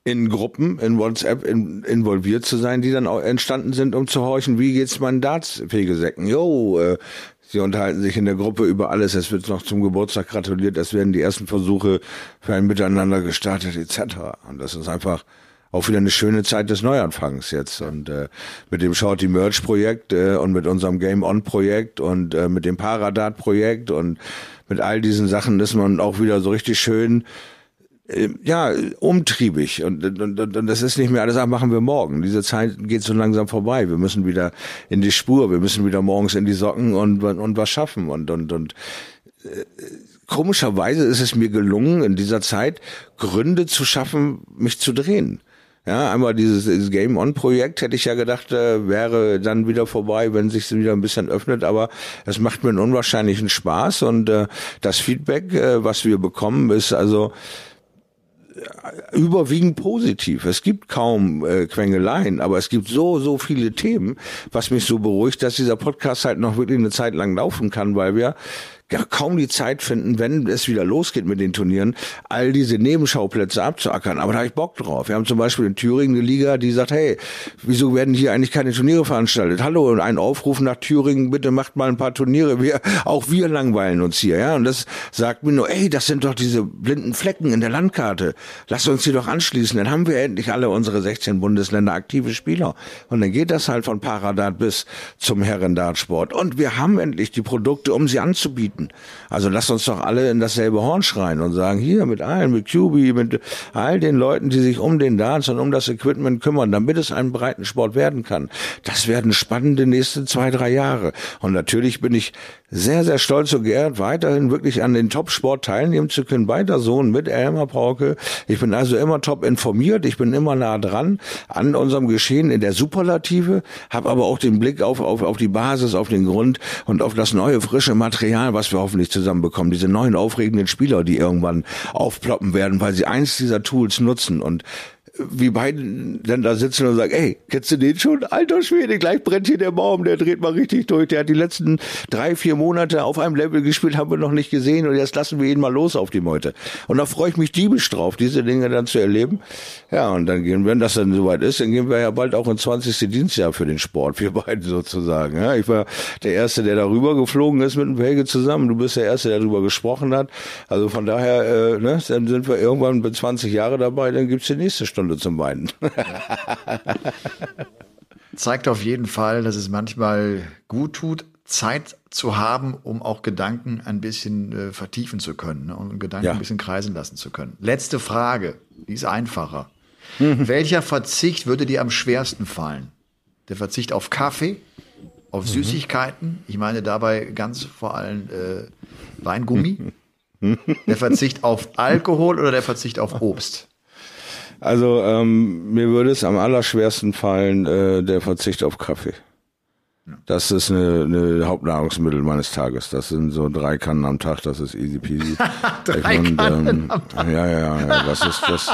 in Gruppen, in WhatsApp in, involviert zu sein, die dann auch entstanden sind, um zu horchen, wie geht's meinen Darts-Fegesäcken? Jo, äh, sie unterhalten sich in der Gruppe über alles, es wird noch zum Geburtstag gratuliert, es werden die ersten Versuche für ein Miteinander gestartet, etc. Und das ist einfach auch wieder eine schöne Zeit des Neuanfangs jetzt. Und äh, mit dem Shorty Merch Projekt äh, und mit unserem Game On Projekt und äh, mit dem Paradat Projekt und mit all diesen Sachen ist man auch wieder so richtig schön ja, umtriebig und, und, und, und das ist nicht mehr alles, ach, machen wir morgen. Diese Zeit geht so langsam vorbei. Wir müssen wieder in die Spur, wir müssen wieder morgens in die Socken und, und was schaffen und, und, und äh, komischerweise ist es mir gelungen, in dieser Zeit Gründe zu schaffen, mich zu drehen. Ja, einmal dieses, dieses Game On Projekt hätte ich ja gedacht, äh, wäre dann wieder vorbei, wenn sich wieder ein bisschen öffnet, aber es macht mir einen unwahrscheinlichen Spaß und äh, das Feedback, äh, was wir bekommen, ist also überwiegend positiv. Es gibt kaum äh, Quengeleien, aber es gibt so, so viele Themen, was mich so beruhigt, dass dieser Podcast halt noch wirklich eine Zeit lang laufen kann, weil wir ja, kaum die Zeit finden, wenn es wieder losgeht mit den Turnieren, all diese Nebenschauplätze abzuackern. Aber da habe ich Bock drauf. Wir haben zum Beispiel in Thüringen eine Liga, die sagt, hey, wieso werden hier eigentlich keine Turniere veranstaltet? Hallo, und ein Aufruf nach Thüringen, bitte macht mal ein paar Turniere. Wir, auch wir langweilen uns hier, ja. Und das sagt mir nur, ey, das sind doch diese blinden Flecken in der Landkarte. Lass uns die doch anschließen. Dann haben wir endlich alle unsere 16 Bundesländer aktive Spieler. Und dann geht das halt von Paradat bis zum Herrendartsport. Und wir haben endlich die Produkte, um sie anzubieten bieten. Also lasst uns doch alle in dasselbe Horn schreien und sagen, hier mit allen, mit QB, mit all den Leuten, die sich um den Dance und um das Equipment kümmern, damit es ein Breitensport werden kann. Das werden spannende nächste zwei, drei Jahre. Und natürlich bin ich sehr, sehr stolz und geehrt, weiterhin wirklich an den Top-Sport teilnehmen zu können, bei der Sohn mit Elmar Pauke. Ich bin also immer top informiert, ich bin immer nah dran an unserem Geschehen in der Superlative, habe aber auch den Blick auf, auf, auf die Basis, auf den Grund und auf das neue, frische Material, was wir hoffentlich zusammenbekommen. Diese neuen aufregenden Spieler, die irgendwann aufploppen werden, weil sie eins dieser Tools nutzen und wie beide dann da sitzen und sagen, ey, kennst du den schon? Alter Schwede, gleich brennt hier der Baum, der dreht mal richtig durch. Der hat die letzten drei, vier Monate auf einem Level gespielt, haben wir noch nicht gesehen und jetzt lassen wir ihn mal los auf die Meute. Und da freue ich mich diebisch drauf, diese Dinge dann zu erleben. Ja, und dann gehen, wenn das dann soweit ist, dann gehen wir ja bald auch ins 20. Dienstjahr für den Sport, wir beiden sozusagen. Ja, ich war der Erste, der darüber geflogen ist mit dem Helge zusammen. Du bist der Erste, der darüber gesprochen hat. Also von daher, äh, ne, dann sind wir irgendwann mit 20 Jahre dabei, dann gibt's die nächste Stunde Stunde zum Weinen. Zeigt auf jeden Fall, dass es manchmal gut tut, Zeit zu haben, um auch Gedanken ein bisschen äh, vertiefen zu können ne, und Gedanken Ja. ein bisschen kreisen lassen zu können. Letzte Frage, die ist einfacher. Welcher Verzicht würde dir am schwersten fallen? Der Verzicht auf Kaffee, auf Süßigkeiten, ich meine dabei ganz vor allem äh, Weingummi, der Verzicht auf Alkohol oder der Verzicht auf Obst? Also ähm, mir würde es am allerschwersten fallen, äh, der Verzicht auf Kaffee. Das ist eine, eine Hauptnahrungsmittel meines Tages. Das sind so drei Kannen am Tag, das ist easy peasy. Drei Und, Kannen ähm, Ja, ja, ja, das ist das,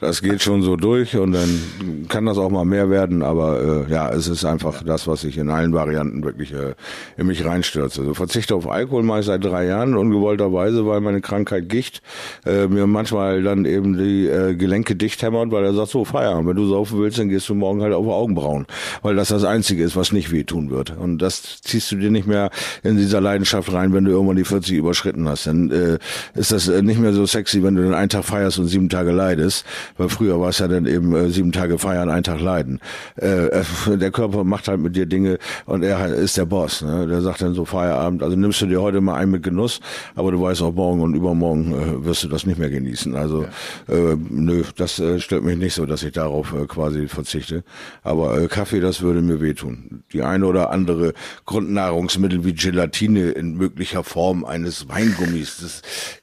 das geht schon so durch und dann kann das auch mal mehr werden, aber äh, ja, es ist einfach das, was ich in allen Varianten wirklich äh, in mich reinstürze. Also Verzicht auf Alkohol mache ich seit drei Jahren ungewollterweise, weil meine Krankheit Gicht äh, mir manchmal dann eben die äh, Gelenke dicht hämmert, weil er sagt, so Feierabend, wenn du saufen willst, dann gehst du morgen halt auf Augenbrauen, weil das das Einzige ist, was nicht wehtun wird. Und das ziehst du dir nicht mehr in dieser Leidenschaft rein, wenn du irgendwann die 40 überschritten hast. Dann äh, ist das äh, nicht mehr so sexy, wenn du dann einen Tag feierst und sieben Tage leidest, weil früher war es ja dann eben äh, sieben Tage feiern, einen Tag leiden. Äh, äh, der Körper macht halt mit dir Dinge und er ist der Boss. Ne? Der sagt dann so Feierabend, also nimmst du dir heute mal ein mit Genuss, aber du weißt auch morgen und übermorgen äh, wirst du das nicht mehr genießen. Also äh, nö, das äh, stört mich nicht so, dass ich darauf äh, quasi verzichte. Aber äh, Kaffee, das würde mir wehtun. Die eine oder andere Grundnahrungsmittel wie Gelatine in möglicher Form eines Weingummis, das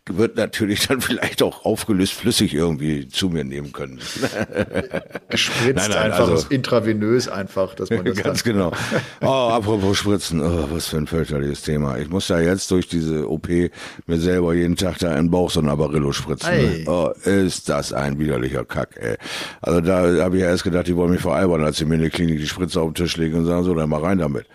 wird natürlich dann vielleicht auch aufgelöst flüssig irgendwie zu mir nehmen können. Gespritzt Nein, nein, einfach, also- intravenös einfach, dass man das Ganz genau. Oh, apropos Spritzen, oh, was für ein fürchterliches Thema. Ich muss ja jetzt durch diese OP mir selber jeden Tag da in den Bauch so ein Avarillo spritzen. Oh, ist das ein widerlicher Kack, ey. Also da habe ich ja erst gedacht, die wollen mich veralbern, als sie mir in der Klinik die Spritze auf den Tisch legen und sagen, so, dann mal rein damit.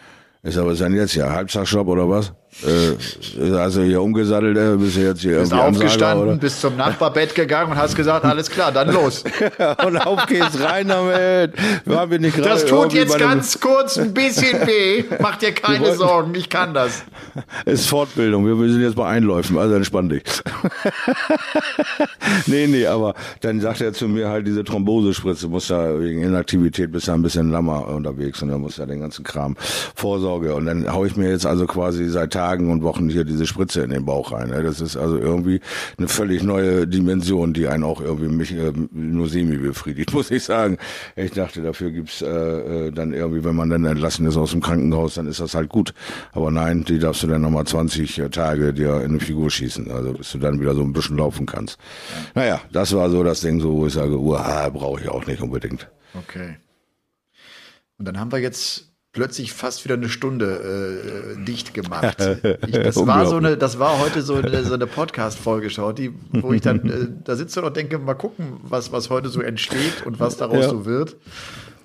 Ist denn jetzt hier? Halbtagsjob oder was? Äh, also hier umgesattelt, äh, bist du jetzt hier Bist aufgestanden, oder? bist zum Nachbarbett gegangen und hast gesagt, alles klar, dann los. und auf geht's rein damit. Waren wir nicht Das tut jetzt ganz kurz ein bisschen weh. Mach dir keine Sorgen, ich kann das. Ist Fortbildung. Wir, wir sind jetzt bei Einläufen, also entspann dich. nee, nee, aber dann sagt er zu mir halt, diese Thrombosespritze muss da wegen Inaktivität bist du ein bisschen lammer unterwegs und dann muss ja den ganzen Kram Vorsorge. Und dann hau ich mir jetzt also quasi seit Tagen und Wochen hier diese Spritze in den Bauch rein. ne? Das ist also irgendwie eine völlig neue Dimension, die einen auch irgendwie mich äh, nur semi befriedigt, muss ich sagen. Ich dachte, dafür gibt's äh, äh, dann irgendwie, wenn man dann entlassen ist aus dem Krankenhaus, dann ist das halt gut. Aber nein, die darfst du dann nochmal 20 Tage dir in eine Figur schießen, also bis du dann wieder so ein bisschen laufen kannst. Naja, das war so das Ding, so wo ich sage, uah, brauche ich auch nicht unbedingt. Okay. Und dann haben wir jetzt plötzlich fast wieder eine Stunde äh, dicht gemacht. Ich, das war so eine, das war heute so eine, so eine Podcast-Folge, die, wo ich dann äh, da sitze und denke, mal gucken, was, was heute so entsteht und was daraus Ja. so wird.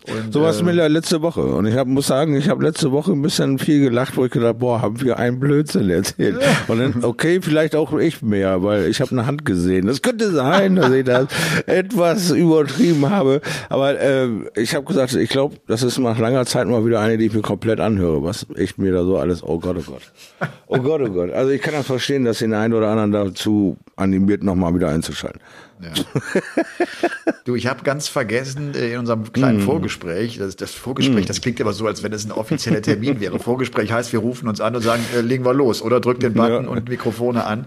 Und, So was äh, mir ja letzte Woche. Und ich hab, muss sagen, ich habe letzte Woche ein bisschen viel gelacht, wo ich gedacht, boah, haben wir einen Blödsinn erzählt. Und dann, okay, vielleicht auch ich mehr, weil ich habe eine Hand gesehen. Das könnte sein, dass ich das etwas übertrieben habe. Aber äh, ich habe gesagt, ich glaube, das ist nach langer Zeit mal wieder eine, die ich mir komplett anhöre. Was echt mir da so alles, oh Gott, oh Gott. Oh Gott, oh Gott. Also ich kann das verstehen, dass den einen oder anderen dazu animiert, nochmal wieder einzuschalten. Ja. du, ich habe ganz vergessen äh, in unserem kleinen Vorgespräch, das, das Vorgespräch, das klingt aber so, als wenn es ein offizieller Termin wäre. Vorgespräch heißt, wir rufen uns an und sagen, äh, legen wir los oder drückt den Button Ja. und Mikrofone an.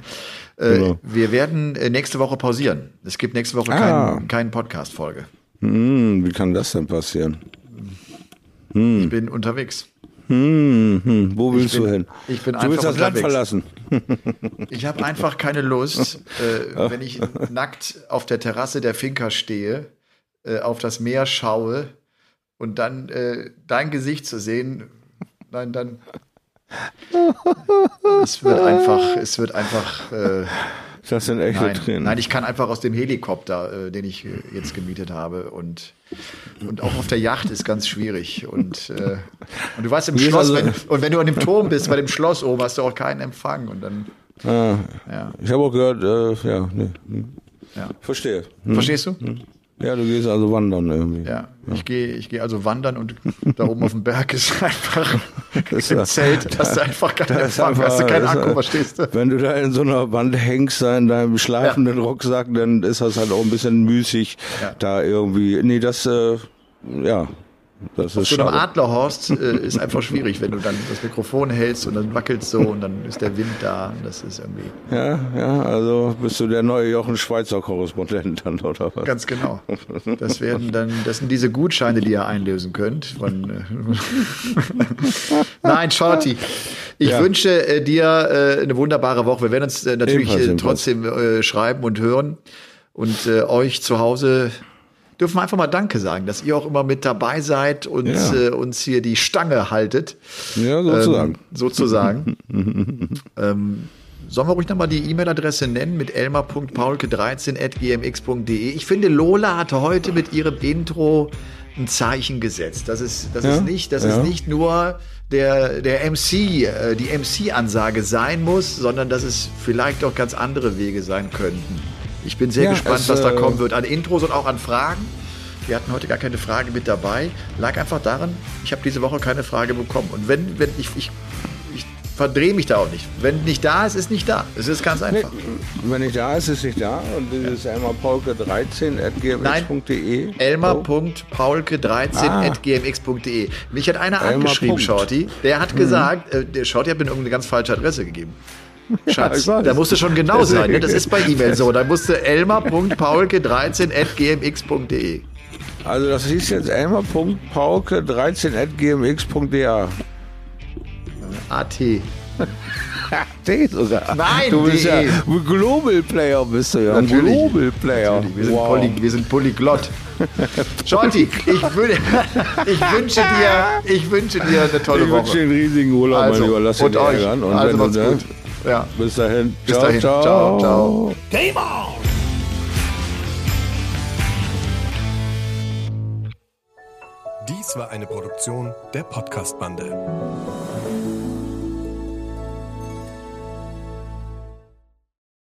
Äh, Genau. Wir werden äh, nächste Woche pausieren. Es gibt nächste Woche Ah. keinen keinen Podcast-Folge. Hm, wie kann das denn passieren? Ich bin unterwegs. Hm, hm, wo willst bin- du hin? ich bin du willst einfach das Land unterwegs. verlassen. Ich habe einfach keine Lust, äh, wenn ich nackt auf der Terrasse der Finca stehe, äh, auf das Meer schaue und dann äh, dein Gesicht zu sehen. Nein, dann. Es wird einfach, es wird einfach. Das sind echte nein, Tränen. nein, ich kann einfach aus dem Helikopter, äh, den ich äh, jetzt gemietet habe und und auch auf der Yacht ist ganz schwierig und äh, und du weißt im ist Schloss, also- wenn, und wenn du an dem Turm bist, bei dem Schloss oben, hast du auch keinen Empfang und dann ah, ja, ich habe auch gehört, äh, ja, nee. hm. ja. verstehe. Hm. Verstehst du? Ja, du gehst also wandern irgendwie. Ja, ich gehe ich gehe also wandern und da oben auf dem Berg ist einfach ist ja- Zelt, hast du einfach ist Empfang, hast du keinen Akku, verstehst du? Wenn du da in so einer Wand hängst, da in deinem schlafenden Rucksack, dann ist das halt auch ein bisschen müßig, Ja. da irgendwie. Nee, das, äh, ja, das ist So einem. Adlerhorst äh, ist einfach schwierig, wenn du dann das Mikrofon hältst und dann wackelt so und dann ist der Wind da. Das ist irgendwie Ja, ja, also bist du der neue Jochen Schweizer Korrespondent dann, oder was? ganz genau. Das werden dann, das sind diese Gutscheine, die ihr einlösen könnt. Von, äh Nein, Shorty. Ich Ja. wünsche äh, dir äh, eine wunderbare Woche. Wir werden uns äh, natürlich Ebenfalls, ebenfalls. trotzdem schreiben und hören und euch zu Hause dürfen wir einfach mal Danke sagen, dass ihr auch immer mit dabei seid und Ja. äh, uns hier die Stange haltet. Ja, sozusagen. Ähm, sozusagen. ähm, sollen wir ruhig nochmal die E-Mail-Adresse nennen mit elmar.paulke13.gmx.de? Ich finde, Lola hatte heute mit ihrem Intro ein Zeichen gesetzt. Das ist, das Ja, ist nicht, das ja. ist nicht nur der, der MC, äh, die MC-Ansage sein muss, sondern dass es vielleicht auch ganz andere Wege sein könnten. Ich bin sehr Ja, gespannt, es, was da äh, kommen wird. An Intros und auch an Fragen. Wir hatten heute gar keine Frage mit dabei. Lag einfach daran, ich habe diese Woche keine Frage bekommen. Und wenn, wenn ich, ich, ich verdrehe mich da auch nicht. Wenn nicht da ist, ist nicht da. Es ist ganz Nee, einfach. wenn nicht da ist, ist nicht da. Und dieses Elmar Paulke 13 at gmx.de. Elmar.paulke13.gmx.de. Mich hat einer Elmar angeschrieben, Punkt. Shorty. Der hat gesagt, äh, der Shorty hat mir irgendeine ganz falsche Adresse gegeben. Schatz, ich weiß. da musste schon genau sein. Ne? Das ist bei E-Mail so. Da musste elmar.paulke13.gmx.de. Also das hieß jetzt elmar.paulke 13 at. AT. Sogar. Nein, du bist ja Global Player bist du ja. Natürlich. Global Player. Natürlich, Wir sind, Wow. poly, wir sind polyglott. Shorty, ich, ich, wünsche dir, ich wünsche dir eine tolle Ich wünsche Woche. dir einen riesigen Urlaub, mein Lieber. Lass dich und ärgern. Und also wenn du, gut. Ja. Bis dahin. Bis ciao, dahin. Ciao, Ciao, ciao. Game on! Dies war eine Produktion der Podcast-Bande.